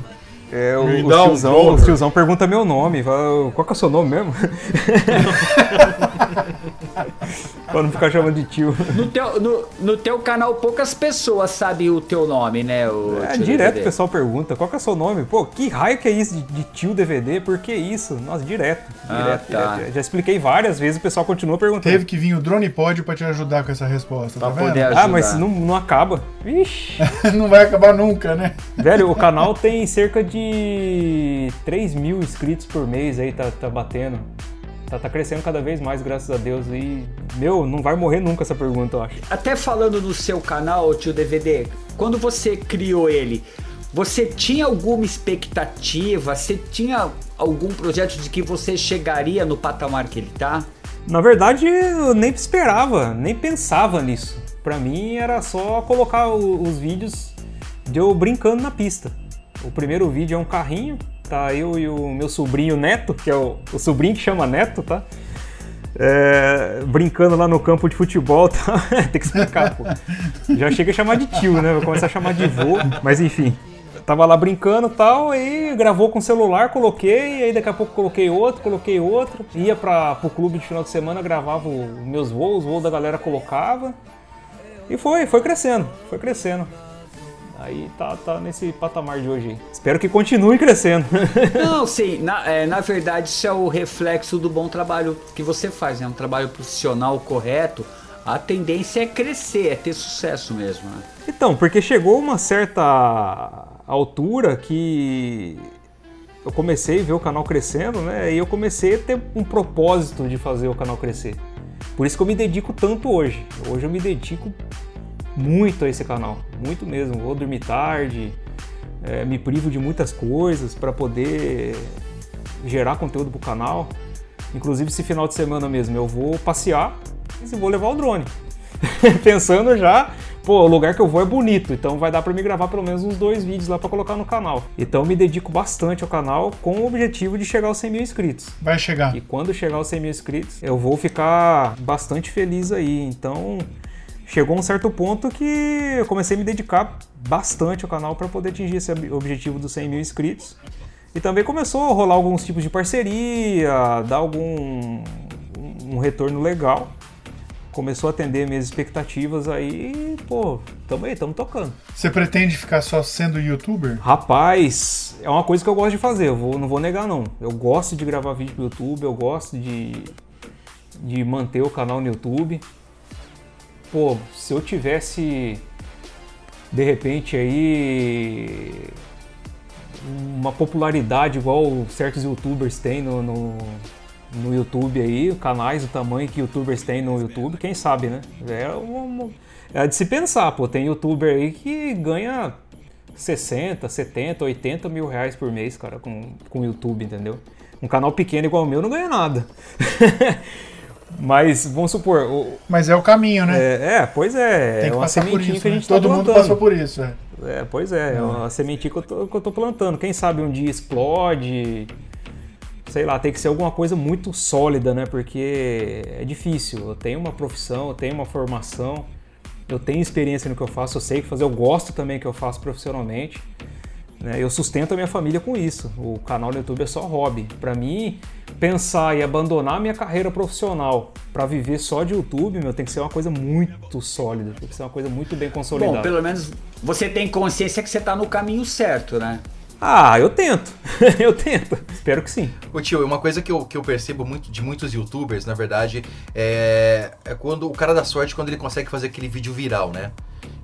É, o, um tiozão, dólar. os tiozão pergunta meu nome. Fala, Qual que é o seu nome mesmo? *laughs* *laughs* pra não ficar chamando de tio. No teu, no, no teu canal, poucas pessoas sabem o teu nome, né? O É, direto o pessoal pergunta, qual que é o seu nome? Pô, que raio que é isso de, de tio DVD? Por que isso? Nossa, direto. Ah, direto, tá. direto. Já expliquei várias vezes, o pessoal continua perguntando. Teve que vir o drone pod pra te ajudar com essa resposta, tá Pra vendo? poder Ah, mas não, não acaba. Vixe. *laughs* Não vai acabar nunca, né? Velho, o canal tem cerca de 3 mil inscritos por mês aí, tá, tá batendo. Tá, tá crescendo cada vez mais, graças a Deus. E, meu, não vai morrer nunca essa pergunta, eu acho. Até falando no seu canal, tio DVD, quando você criou ele, você tinha alguma expectativa? Você tinha algum projeto de que você chegaria no patamar que ele tá? Na verdade, eu nem esperava, nem pensava nisso. Pra mim era só colocar os vídeos de eu brincando na pista. O primeiro vídeo é um carrinho, tá eu e o meu sobrinho Neto, que é o, o sobrinho que chama Neto, tá? É, brincando lá no campo de futebol, *laughs* tá? Tem que explicar, pô. Já chega a chamar de tio, né? Vai começar a chamar de vô, mas enfim. Tava lá brincando e tal, aí gravou com o celular, coloquei, aí daqui a pouco coloquei outro, coloquei outro. Ia para pro clube de final de semana, gravava os meus voos, os voos da galera colocava. E foi, foi crescendo, foi crescendo. Aí tá, tá nesse patamar de hoje. Espero que continue crescendo. *laughs* Não, sim, na, é, na verdade isso é o reflexo do bom trabalho que você faz, né? Um trabalho profissional correto. A tendência é crescer, é ter sucesso mesmo, né? Então, porque chegou uma certa altura que eu comecei a ver o canal crescendo, né? E eu comecei a ter um propósito de fazer o canal crescer. Por isso que eu me dedico tanto hoje. Hoje eu me dedico muito a esse canal, muito mesmo. Vou dormir tarde, eh, me privo de muitas coisas para poder gerar conteúdo pro canal. Inclusive esse final de semana mesmo eu vou passear e vou levar o drone. *laughs* Pensando já, pô, o lugar que eu vou é bonito, então vai dar para me gravar pelo menos uns dois vídeos lá para colocar no canal. Então eu me dedico bastante ao canal com o objetivo de chegar aos 100 mil inscritos. Vai chegar. E quando chegar aos 100 mil inscritos, eu vou ficar bastante feliz aí. Então, chegou um certo ponto que eu comecei a me dedicar bastante ao canal para poder atingir esse ob- objetivo dos 100 mil inscritos. E também começou a rolar alguns tipos de parceria, dar algum um retorno legal. Começou a atender minhas expectativas aí, e, pô, tamo aí, tamo tocando. Você pretende ficar só sendo youtuber? Rapaz, é uma coisa que eu gosto de fazer, eu vou, não vou negar não. Eu gosto de gravar vídeo pro YouTube, eu gosto de, de manter o canal no YouTube. Pô, se eu tivesse de repente aí uma popularidade igual certos youtubers têm no, no, no YouTube aí, canais do tamanho que youtubers têm no YouTube, quem sabe, né? É, uma, é de se pensar, pô, tem youtuber aí que ganha 60, 70, 80 mil reais por mês, cara, com, com o YouTube, entendeu? Um canal pequeno igual o meu não ganha nada. *laughs* Mas, vamos supor... O, Mas é o caminho, né? é, é, pois é, Tem é que uma passar por sementinha isso. que a né? gente tá Todo mundo plantando. passou por isso. É. É, pois é, é uma sementinha que eu, tô, que eu tô plantando. Quem sabe um dia explode. Sei lá, tem que ser alguma coisa muito sólida, né? Porque é difícil. Eu tenho uma profissão, eu tenho uma formação, eu tenho experiência no que eu faço, eu sei que fazer, eu gosto também que eu faço profissionalmente. Né? Eu sustento a minha família com isso. O canal no YouTube é só hobby. Para mim, pensar e abandonar minha carreira profissional para viver só de YouTube, meu, tem que ser uma coisa muito sólida, tem que ser uma coisa muito bem consolidada. Bom, pelo menos você tem consciência que você tá no caminho certo, né? Ah, eu tento. *laughs* eu tento. Espero que sim. Ô tio, uma coisa que eu, que eu percebo muito de muitos youtubers, na verdade, é, é quando o cara dá sorte quando ele consegue fazer aquele vídeo viral, né?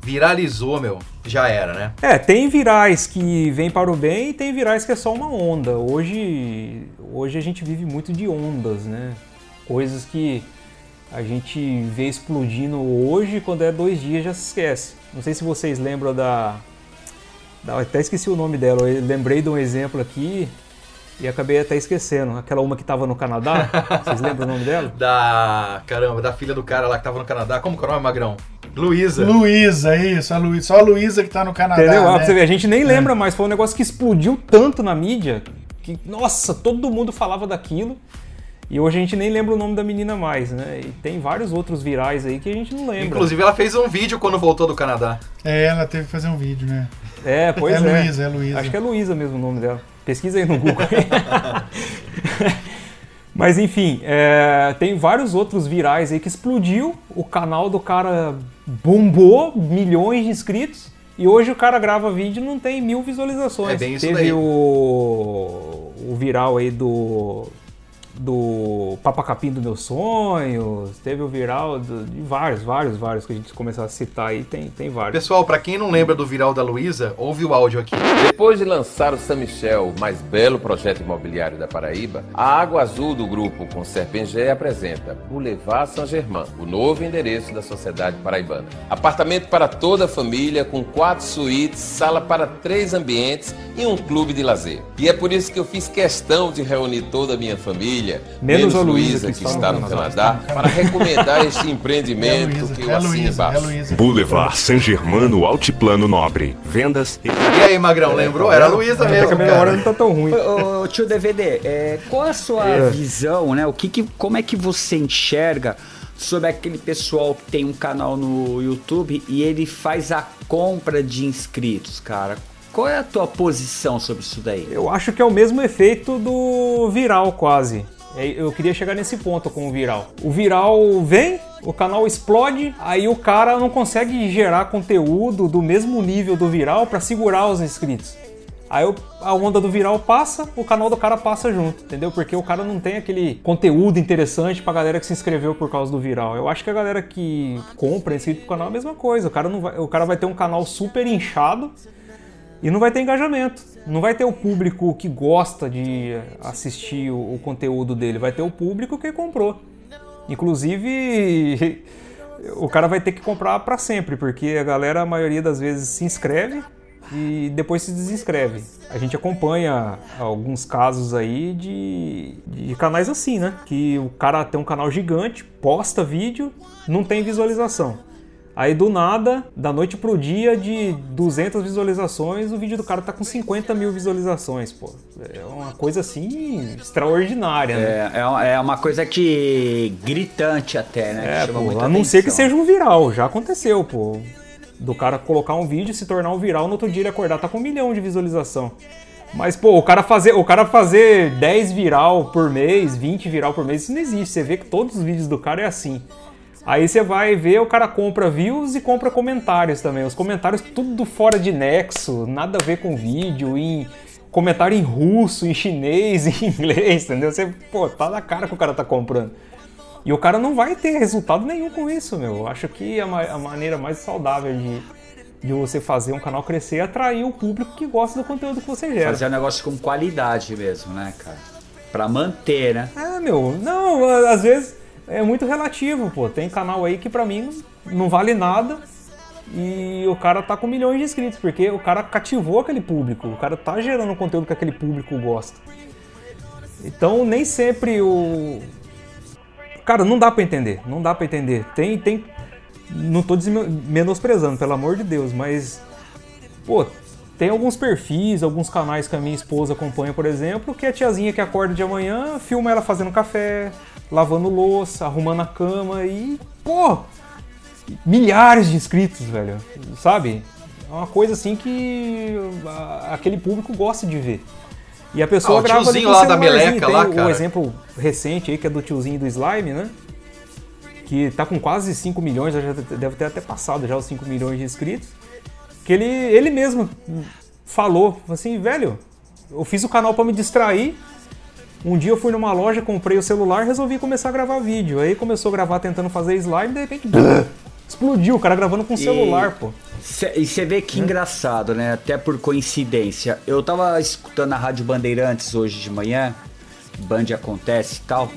Viralizou, meu, já era, né? É, tem virais que vêm para o bem e tem virais que é só uma onda. Hoje, hoje a gente vive muito de ondas, né? Coisas que a gente vê explodindo hoje, quando é dois dias já se esquece. Não sei se vocês lembram da. da até esqueci o nome dela, eu lembrei de um exemplo aqui e acabei até esquecendo. Aquela uma que tava no Canadá, *laughs* vocês lembram o nome dela? Da. Caramba, da filha do cara lá que tava no Canadá. Como que é o nome, Magrão? Luísa. Luísa, isso, a Luísa. Só a Luísa que tá no Canadá. Entendeu? Ah, né? pra você ver, a gente nem lembra mais. Foi um negócio que explodiu tanto na mídia que, nossa, todo mundo falava daquilo. E hoje a gente nem lembra o nome da menina mais, né? E tem vários outros virais aí que a gente não lembra. Inclusive, ela fez um vídeo quando voltou do Canadá. É, ela teve que fazer um vídeo, né? É, pois é. É Luísa, é Luísa. Acho que é Luísa mesmo o nome dela. Pesquisa aí no Google. *laughs* Mas enfim, é, tem vários outros virais aí que explodiu. O canal do cara bombou, milhões de inscritos. E hoje o cara grava vídeo e não tem mil visualizações. É bem isso Teve daí. o, o viral aí do do Papacapim dos Meus Sonhos, teve o viral do- de vários, vários, vários que a gente começar a citar aí, tem, tem vários. Pessoal, pra quem não lembra do viral da Luísa, ouve o áudio aqui. Depois de lançar o San Michel, o mais belo projeto imobiliário da Paraíba, a Água Azul do grupo com Serpengé apresenta Boulevard Saint-Germain, o novo endereço da sociedade paraibana. Apartamento para toda a família, com quatro suítes, sala para três ambientes e um clube de lazer. E é por isso que eu fiz questão de reunir toda a minha família, Menos a Luísa, que que está no Canadá. Para recomendar este empreendimento *laughs* que eu assino embaixo. Boulevard Saint-Germain no Altiplano Nobre. Vendas e... E aí, Magrão, lembrou? Era a Luísa mesmo, Até que a memória não tá tão ruim. Ô, ô, tio DVD, é, qual a sua É. visão, né? O que, que- como é que você enxerga sobre aquele pessoal que tem um canal no YouTube e ele faz a compra de inscritos, cara? Qual é a tua posição sobre isso daí? Eu acho que é o mesmo efeito do viral, quase. É, Eu queria chegar nesse ponto com o viral. O viral vem, o canal explode, aí o cara não consegue gerar conteúdo do mesmo nível do viral para segurar os inscritos. Aí a onda do viral passa, o canal do cara passa junto, entendeu? Porque o cara não tem aquele conteúdo interessante pra galera que se inscreveu por causa do viral. Eu acho que a galera que compra inscrito pro canal é a mesma coisa. O cara, não vai, o cara vai ter um canal super inchado e não vai ter engajamento. Não vai ter o público que gosta de assistir o, o conteúdo dele. Vai ter o público que comprou. Inclusive, *laughs* o cara vai ter que comprar para sempre, porque a galera, a maioria das vezes, se inscreve e depois se desinscreve. A gente acompanha alguns casos aí de, de canais assim, né? Que o cara tem um canal gigante, posta vídeo, não tem visualização. Aí do nada, da noite pro dia, de 200 visualizações, o vídeo do cara tá com 50 mil visualizações, pô. É uma coisa assim extraordinária, né? É, é uma- é coisa que gritante até, né? É, pô, a não ser que seja um viral, já aconteceu, pô. Do cara colocar um vídeo, se tornar um viral, no outro dia ele acordar, tá com um milhão de visualização. Mas, pô, o cara fazer, o cara fazer 10 viral por mês, 20 viral por mês, isso não existe. Você vê que todos os vídeos do cara é assim. Aí você vai ver, o cara compra views e compra comentários também. Os comentários tudo fora de nexo, nada a ver com vídeo, em comentário em russo, em chinês, *laughs* em inglês, entendeu? Você, pô, tá na cara que o cara tá comprando. E o cara não vai ter resultado nenhum com isso, meu. Eu acho que a, ma- a maneira mais saudável de, de você fazer um canal crescer é atrair o público que gosta do conteúdo que você gera. Fazer um negócio com qualidade mesmo, né, cara? Pra manter, né? É, meu, não, às vezes é muito relativo, pô. Tem canal aí que pra mim não, vale nada e o cara tá com milhões de inscritos, porque o cara cativou aquele público, o cara tá gerando conteúdo que aquele público gosta. Então nem sempre o. Cara, não dá pra entender, não dá pra entender. Tem, tem. Não tô menosprezando, pelo amor de Deus, mas. Pô, tem alguns perfis, alguns canais que a minha esposa acompanha, por exemplo, que a tiazinha que acorda de manhã filma ela fazendo café, lavando louça, arrumando a cama e. Pô! Milhares de inscritos, velho. Sabe? É uma coisa assim que aquele público gosta de ver. E a pessoa Ah, o grava tiozinho lá da meleca lá, cara. exemplo recente aí, que é do tiozinho do Slime, né? Que tá com quase 5 milhões, já deve ter até passado já os 5 milhões de inscritos. Que ele, ele mesmo falou, falou assim, velho, eu fiz o canal pra me distrair. Um dia eu fui numa loja, comprei o celular, resolvi começar a gravar vídeo. Aí começou a gravar tentando fazer slime, de repente explodiu, o cara gravando com o E- celular, pô. Cê- E você vê que engraçado, né? Até por coincidência. Eu tava escutando a Rádio Bandeirantes hoje de manhã, Band Acontece e tal.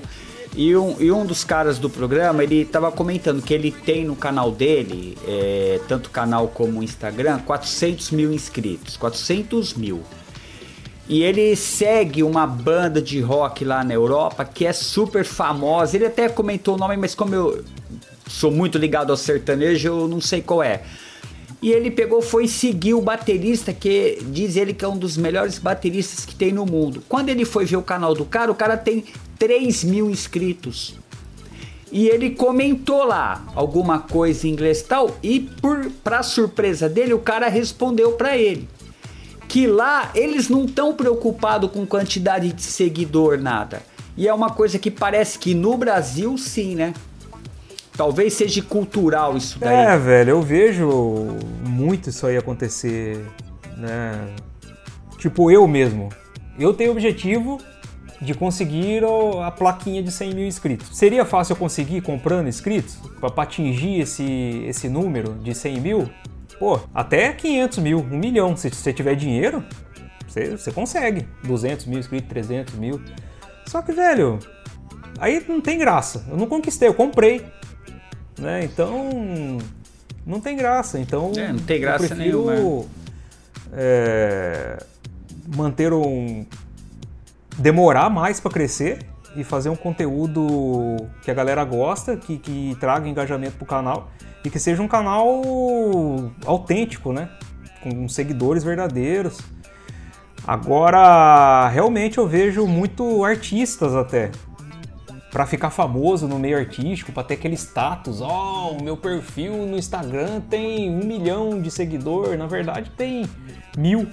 E um, e um dos caras do programa, ele tava comentando que ele tem no canal dele, é, tanto canal como Instagram, 400 mil inscritos. 400 mil. E ele segue uma banda de rock lá na Europa que é super famosa. Ele até comentou o nome, mas como eu sou muito ligado ao sertanejo, eu não sei qual é. E ele pegou, foi seguir o baterista, que diz ele que é um dos melhores bateristas que tem no mundo. Quando ele foi ver o canal do cara, o cara tem 3 mil inscritos. E ele comentou lá alguma coisa em inglês tal, e por, pra surpresa dele, o cara respondeu pra ele que lá eles não estão preocupados com quantidade de seguidor, nada. E é uma coisa que parece que no Brasil sim, né? Talvez seja cultural isso daí. É, velho, eu vejo muito isso aí acontecer, né? Tipo, eu mesmo. Eu tenho o objetivo de conseguir a plaquinha de 100 mil inscritos. Seria fácil eu conseguir comprando inscritos? Pra atingir esse, esse número de 100 mil? Pô, até 500 mil, 1 milhão. Se você tiver dinheiro, você, você consegue. 200 mil inscritos, 300 mil. Só que, velho, aí não tem graça. Eu não conquistei, eu comprei. Né? Então, não tem graça. Então, É, não tem graça eu prefiro, nenhuma. é, manter um demorar mais para crescer e fazer um conteúdo que a galera gosta, que, que traga engajamento pro canal e que seja um canal autêntico, né? Com seguidores verdadeiros. Agora, realmente eu vejo muito artistas até Pra ficar famoso no meio artístico, pra ter aquele status, ó, o meu perfil no Instagram tem um milhão de seguidor, na verdade tem mil.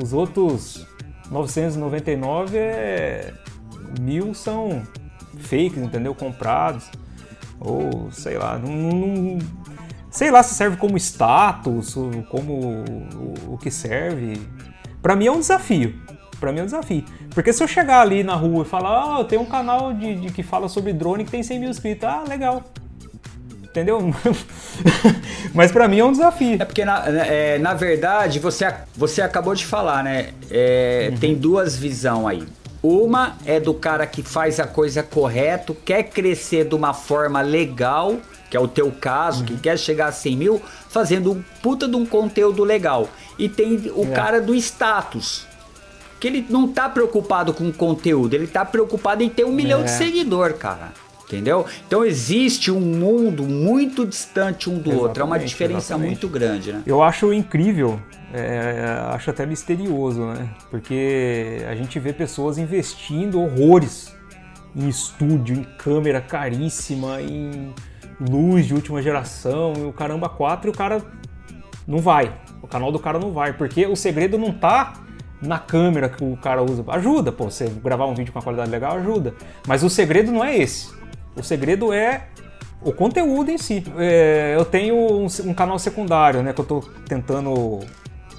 Os outros 999 é mil são fakes, entendeu? Comprados ou sei lá, não, não- sei lá se serve como status, como o, o que serve. Pra mim é um desafio. Pra mim é um desafio. Porque se eu chegar ali na rua e falar, ah, tem um canal de, de- que fala sobre drone que tem 100 mil inscritos, ah, legal. Entendeu? *laughs* Mas pra mim é um desafio. É porque, na, é, na verdade, você, você acabou de falar, né? É, Tem duas visões aí. Uma é do cara que faz a coisa correto, quer crescer de uma forma legal, que é o teu caso, que quer chegar a 100 mil, fazendo um puta de um conteúdo legal. E tem o É. cara do status, que ele não tá preocupado com o conteúdo, ele tá preocupado em ter um milhão É. de seguidor, cara. Entendeu? Então existe um mundo muito distante um do outro. É uma Exatamente, diferença exatamente. muito grande, né? Eu acho incrível, é, acho até misterioso, né? Porque a gente vê pessoas investindo horrores em estúdio, em câmera caríssima, em luz de última geração, e o caramba 4 e o cara não vai. O canal do cara não vai, porque o segredo não tá na câmera que o cara usa. Ajuda, pô, você gravar um vídeo com uma qualidade legal ajuda. Mas o segredo não é esse. O segredo é o conteúdo em si. É, eu tenho um, um canal secundário, né, que eu tô tentando,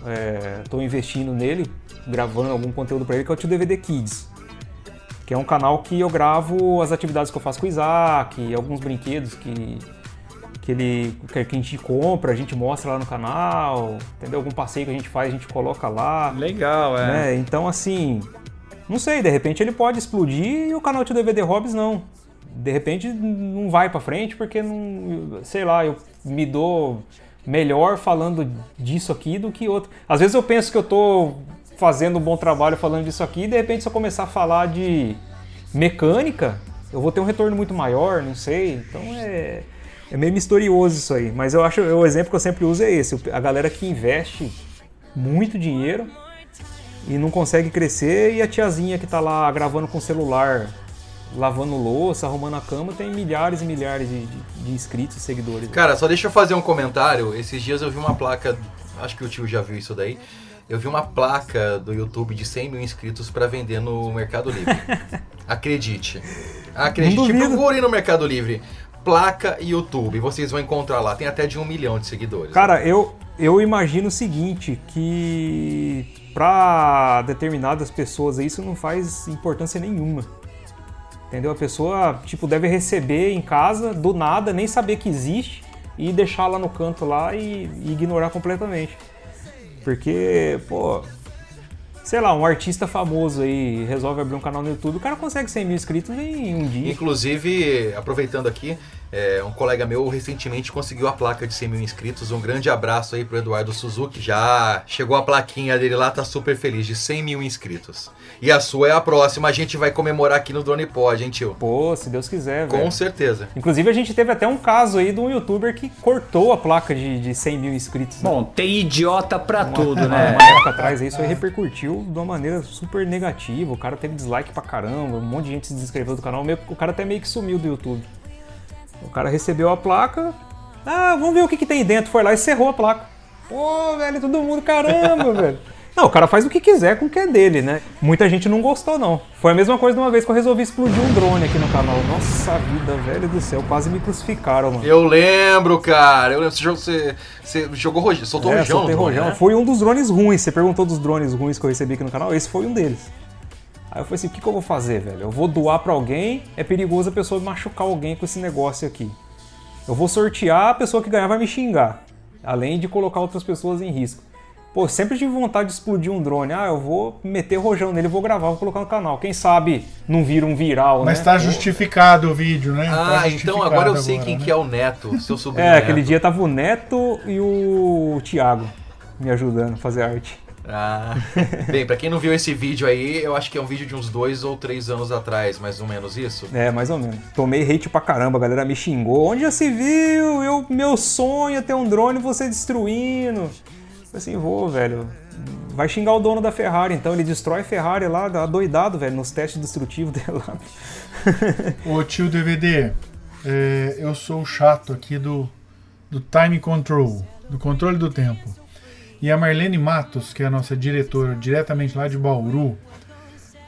é, tô investindo nele, gravando algum conteúdo para ele, que é o Tio DVD Kids. Que é um canal que eu gravo as atividades que eu faço com o Isaac, alguns brinquedos que, que ele que a gente compra, a gente mostra lá no canal, entendeu? Algum passeio que a gente faz, a gente coloca lá. Legal, é. Né? Então, assim, não sei, de repente ele pode explodir e o canal de DVD Hobbies não. De repente não vai pra frente porque não, sei lá, eu me dou melhor falando disso aqui do que outro. Às vezes eu penso que eu tô fazendo um bom trabalho falando disso aqui e de repente se eu começar a falar de mecânica, eu vou ter um retorno muito maior, não sei. Então é é meio misterioso isso aí, mas eu acho o exemplo que eu sempre uso é esse, a galera que investe muito dinheiro e não consegue crescer e a tiazinha que tá lá gravando com o celular, lavando louça, arrumando a cama, tem milhares e milhares de, de- de inscritos e seguidores. Cara, só deixa eu fazer um comentário. Esses dias eu vi uma placa, acho que o tio já viu isso daí. Eu vi uma placa do YouTube de 100 mil inscritos pra vender no Mercado Livre. *laughs* Acredite. Acredite. Procure no Mercado Livre. Placa YouTube. Vocês vão encontrar lá. Tem até de um milhão de seguidores. Cara, eu eu imagino o seguinte, que para determinadas pessoas isso não faz importância nenhuma. Entendeu? A pessoa, tipo, deve receber em casa do nada, nem saber que existe e deixar lá no canto lá e, e ignorar completamente. Porque, pô, sei lá, um artista famoso aí resolve abrir um canal no YouTube, o cara consegue 100 mil inscritos em um dia. Inclusive, aproveitando aqui, é, um colega meu recentemente conseguiu a placa de 100 mil inscritos. Um grande abraço aí pro Eduardo Suzuki. Já chegou a plaquinha dele lá, tá super feliz, de 100 mil inscritos. E a sua é a próxima, a gente vai comemorar aqui no Drone Pod, hein, tio? Pô, se Deus quiser, velho. Com certeza. Inclusive, a gente teve até um caso aí de um youtuber que cortou a placa de, de 100 mil inscritos. né? Bom, tem idiota pra tudo, uma, né? Uma época atrás isso aí repercutiu de uma maneira super negativa. O cara teve dislike pra caramba, um monte de gente se desinscreveu do canal. O cara até meio que sumiu do YouTube. O cara recebeu a placa. Ah, vamos ver o que, que tem dentro. Foi lá e cerrou a placa. Pô, velho, todo mundo, caramba, *laughs* velho. Não, o cara faz o que quiser com o que é dele, né? Muita gente não gostou, não. Foi a mesma coisa de uma vez que eu resolvi explodir um drone aqui no canal. Nossa vida, velho do céu, quase me crucificaram, mano. Eu lembro, cara. Eu lembro, você jogou, você, você jogou rojão, soltou é, rojão. soltei rojão. né? Foi um dos drones ruins. Você perguntou dos drones ruins que eu recebi aqui no canal. Esse foi um deles. Aí eu falei assim: o que, que eu vou fazer, velho? Eu vou doar pra alguém. É perigoso a pessoa machucar alguém com esse negócio aqui. Eu vou sortear, a pessoa que ganhar vai me xingar. Além de colocar outras pessoas em risco. Pô, sempre tive vontade de explodir um drone. Ah, eu vou meter rojão nele, vou gravar, vou colocar no canal. Quem sabe não vira um viral, Mas né? tá justificado o vídeo, né? Ah, Tá então agora eu sei agora, quem né? que é o Neto, seu sobrinho. É, aquele Neto. dia tava o Neto e o Thiago me ajudando a fazer arte. Ah, *laughs* bem, pra quem não viu esse vídeo aí, eu acho que é um vídeo de uns dois ou três anos atrás, mais ou menos isso. É, mais ou menos. Tomei hate pra caramba, a galera me xingou. Onde já se viu? Eu, meu sonho é ter um drone e você destruindo. Assim, vou, velho. Vai xingar o dono da Ferrari, então. Ele destrói a Ferrari lá, doidado, velho, nos testes destrutivos *laughs* dele lá. Ô tio DVD, é, eu sou o chato aqui do, do time control, do controle do tempo. E a Marlene Matos, que é a nossa diretora, diretamente lá de Bauru,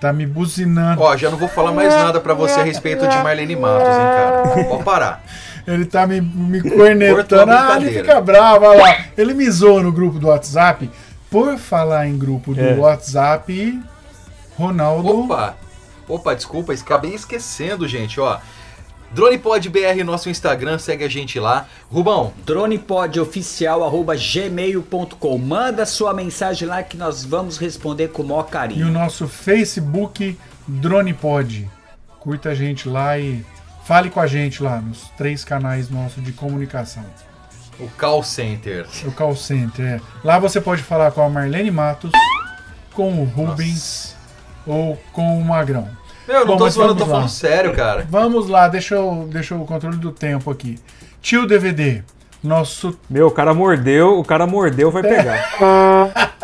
tá me buzinando. Ó, já não vou falar mais nada pra você a respeito de Marlene Matos, hein, cara. Pode parar. *laughs* Ele tá me, me cornetando. Ah, ele fica bravo, olha lá. Ele me zoa no grupo do WhatsApp. Por falar em grupo do É. WhatsApp, Ronaldo. Opa! Opa, desculpa, acabei esquecendo, gente, ó. DronePod BR, nosso Instagram, segue a gente lá. Rubão. dronepodoficial.gmail.com Manda sua mensagem lá que nós vamos responder com o maior E carinho. o nosso Facebook DronePod. Curta a gente lá e fale com a gente lá nos três canais nossos de comunicação. O Call Center. O call center. é. Lá você pode falar com a Marlene Matos, com o Rubens ou com o Magrão. Meu, eu não Bom, tô zoando, tô lá. falando sério, cara. Vamos lá, deixa eu, deixa eu o controle do tempo aqui. Tio DVD, nosso. Meu, o cara mordeu, o cara mordeu, vai pegar. *laughs*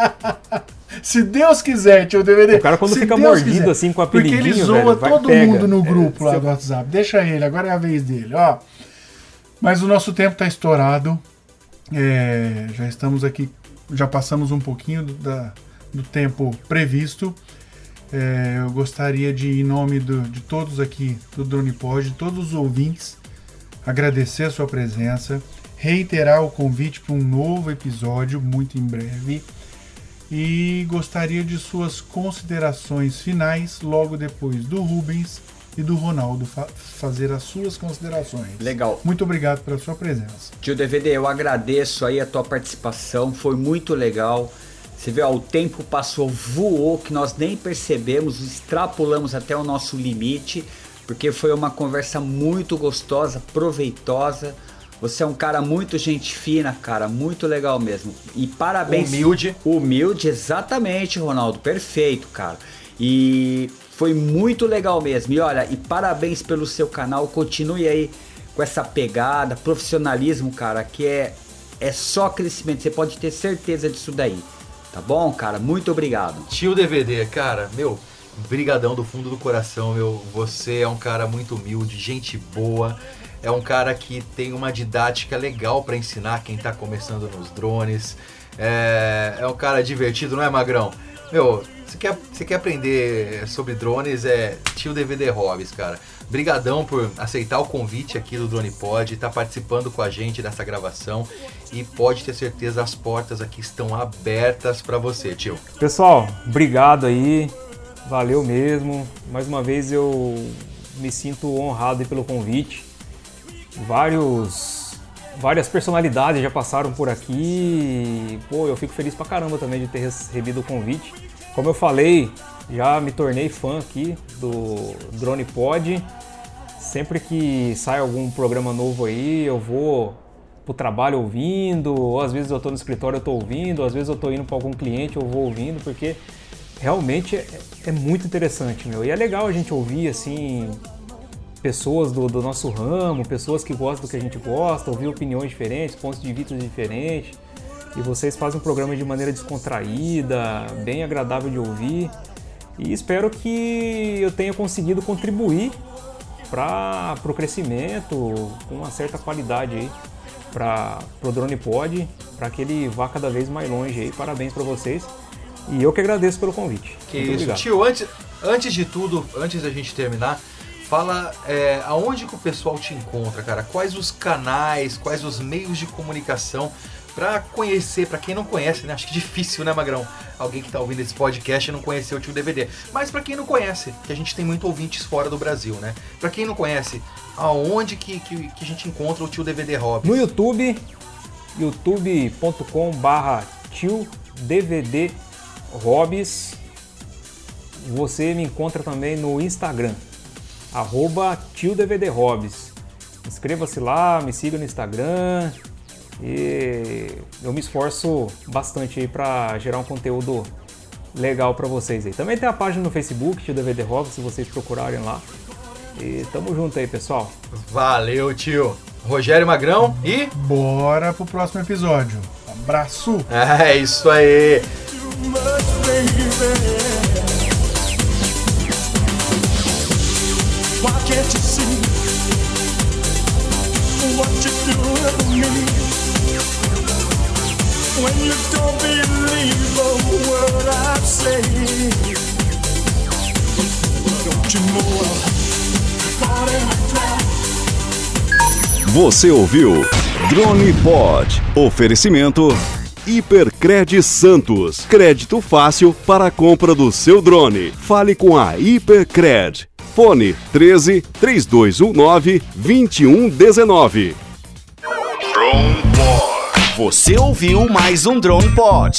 Se Deus quiser, tio DVD. O cara quando se fica Deus mordido quiser. assim com o Porque ele zoa velho, vai, todo pega. mundo no É, grupo lá se eu- do WhatsApp. Deixa ele, agora é a vez dele, ó. Mas o nosso tempo tá estourado. É, já estamos aqui, já passamos um pouquinho do, da- do tempo previsto. É, eu gostaria de, em nome do- de todos aqui do Drone Pod, de todos os ouvintes, agradecer a sua presença, reiterar o convite para um novo episódio muito em breve e gostaria de suas considerações finais logo depois do Rubens e do Ronaldo fa- fazer as suas considerações. Legal. Muito obrigado pela sua presença. Tio DVD, eu agradeço aí a tua participação, foi muito legal. Você vê, ó, o tempo passou, voou, que nós nem percebemos, extrapolamos até o nosso limite, porque foi uma conversa muito gostosa, proveitosa. Você é um cara muito gente fina, cara, muito legal mesmo. E parabéns. Humilde. Humilde, exatamente, Ronaldo, perfeito, cara. E foi muito legal mesmo. E olha, e parabéns pelo seu canal, continue aí com essa pegada, profissionalismo, cara, que é, é só crescimento, você pode ter certeza disso daí. Tá bom, cara? Muito obrigado. Tio DVD, cara, meu, brigadão do fundo do coração, meu. Você é um cara muito humilde, gente boa. É um cara que tem uma didática legal pra ensinar quem tá começando nos drones. É, é um cara divertido, não é, Magrão? Meu, você quer, quer aprender sobre drones? É tio DVD Hobbies, cara. brigadão por aceitar o convite aqui do Drone Pod, estar participando com a gente dessa gravação e pode ter certeza as portas aqui estão abertas para você, tio. Pessoal, obrigado aí. Valeu mesmo. Mais uma vez eu me sinto honrado pelo convite. Vários várias personalidades já passaram por aqui. Pô, eu fico feliz pra caramba também de ter recebido o convite. Como eu falei, já me tornei fã aqui do Drone Pod. Sempre que sai algum programa novo aí, eu vou pro trabalho ouvindo, ou às vezes eu tô no escritório eu tô ouvindo, ou às vezes eu tô indo para algum cliente eu vou ouvindo, porque realmente é, é muito interessante, meu. E é legal a gente ouvir assim pessoas do, do, nosso ramo, pessoas que gostam do que a gente gosta, ouvir opiniões diferentes, pontos de vista diferentes. E vocês fazem um programa de maneira descontraída, bem agradável de ouvir. E espero que eu tenha conseguido contribuir para o crescimento com uma certa qualidade aí para o Drone Pod, para que ele vá cada vez mais longe aí. Parabéns para vocês. E eu que agradeço pelo convite. Que Muito isso. obrigado. Tio, antes, antes de tudo, antes da gente terminar, fala é, aonde que o pessoal te encontra, cara? Quais os canais, quais os meios de comunicação para conhecer, para quem não conhece, né? Acho que difícil, né, Magrão? Alguém que tá ouvindo esse podcast e não conheceu o Tio DVD. Mas para quem não conhece, que a gente tem muito ouvintes fora do Brasil, né? Para quem não conhece, aonde que, que, que a gente encontra o Tio DVD Hobby? No YouTube, youtube.com barra tio DVD Hobbies. Você me encontra também no Instagram, arroba tio DVD Hobbies. Inscreva-se lá, me siga no Instagram e eu me esforço bastante aí para gerar um conteúdo legal para vocês aí. Também tem a página no Facebook, tio DVD Hobbies, se vocês procurarem lá. E tamo junto aí, pessoal. Valeu, tio. Rogério Magrão e. Bora pro próximo episódio. Abraço! É isso aí! Why can't you see When you don't believe a word I say, don't you know I'm? Você ouviu Drone Pod. Oferecimento Hipercred Santos. Crédito fácil para a compra do seu drone. Fale com a Hipercred. Fone 13 3219 2119. Drone Pod. Você ouviu mais um Drone Pod.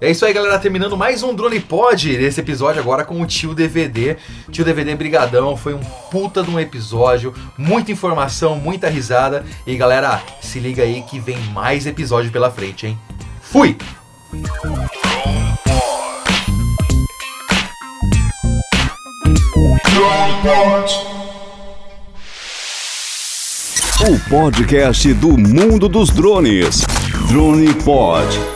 É isso aí, galera. Terminando mais um Drone Pod. Esse episódio agora com o Tio DVD. Tio DVD, brigadão. Foi um puta de um episódio. Muita informação, muita risada. E galera, se liga aí que vem mais episódio pela frente, hein? Fui! Drone Pod. O podcast do mundo dos drones. Drone Pod.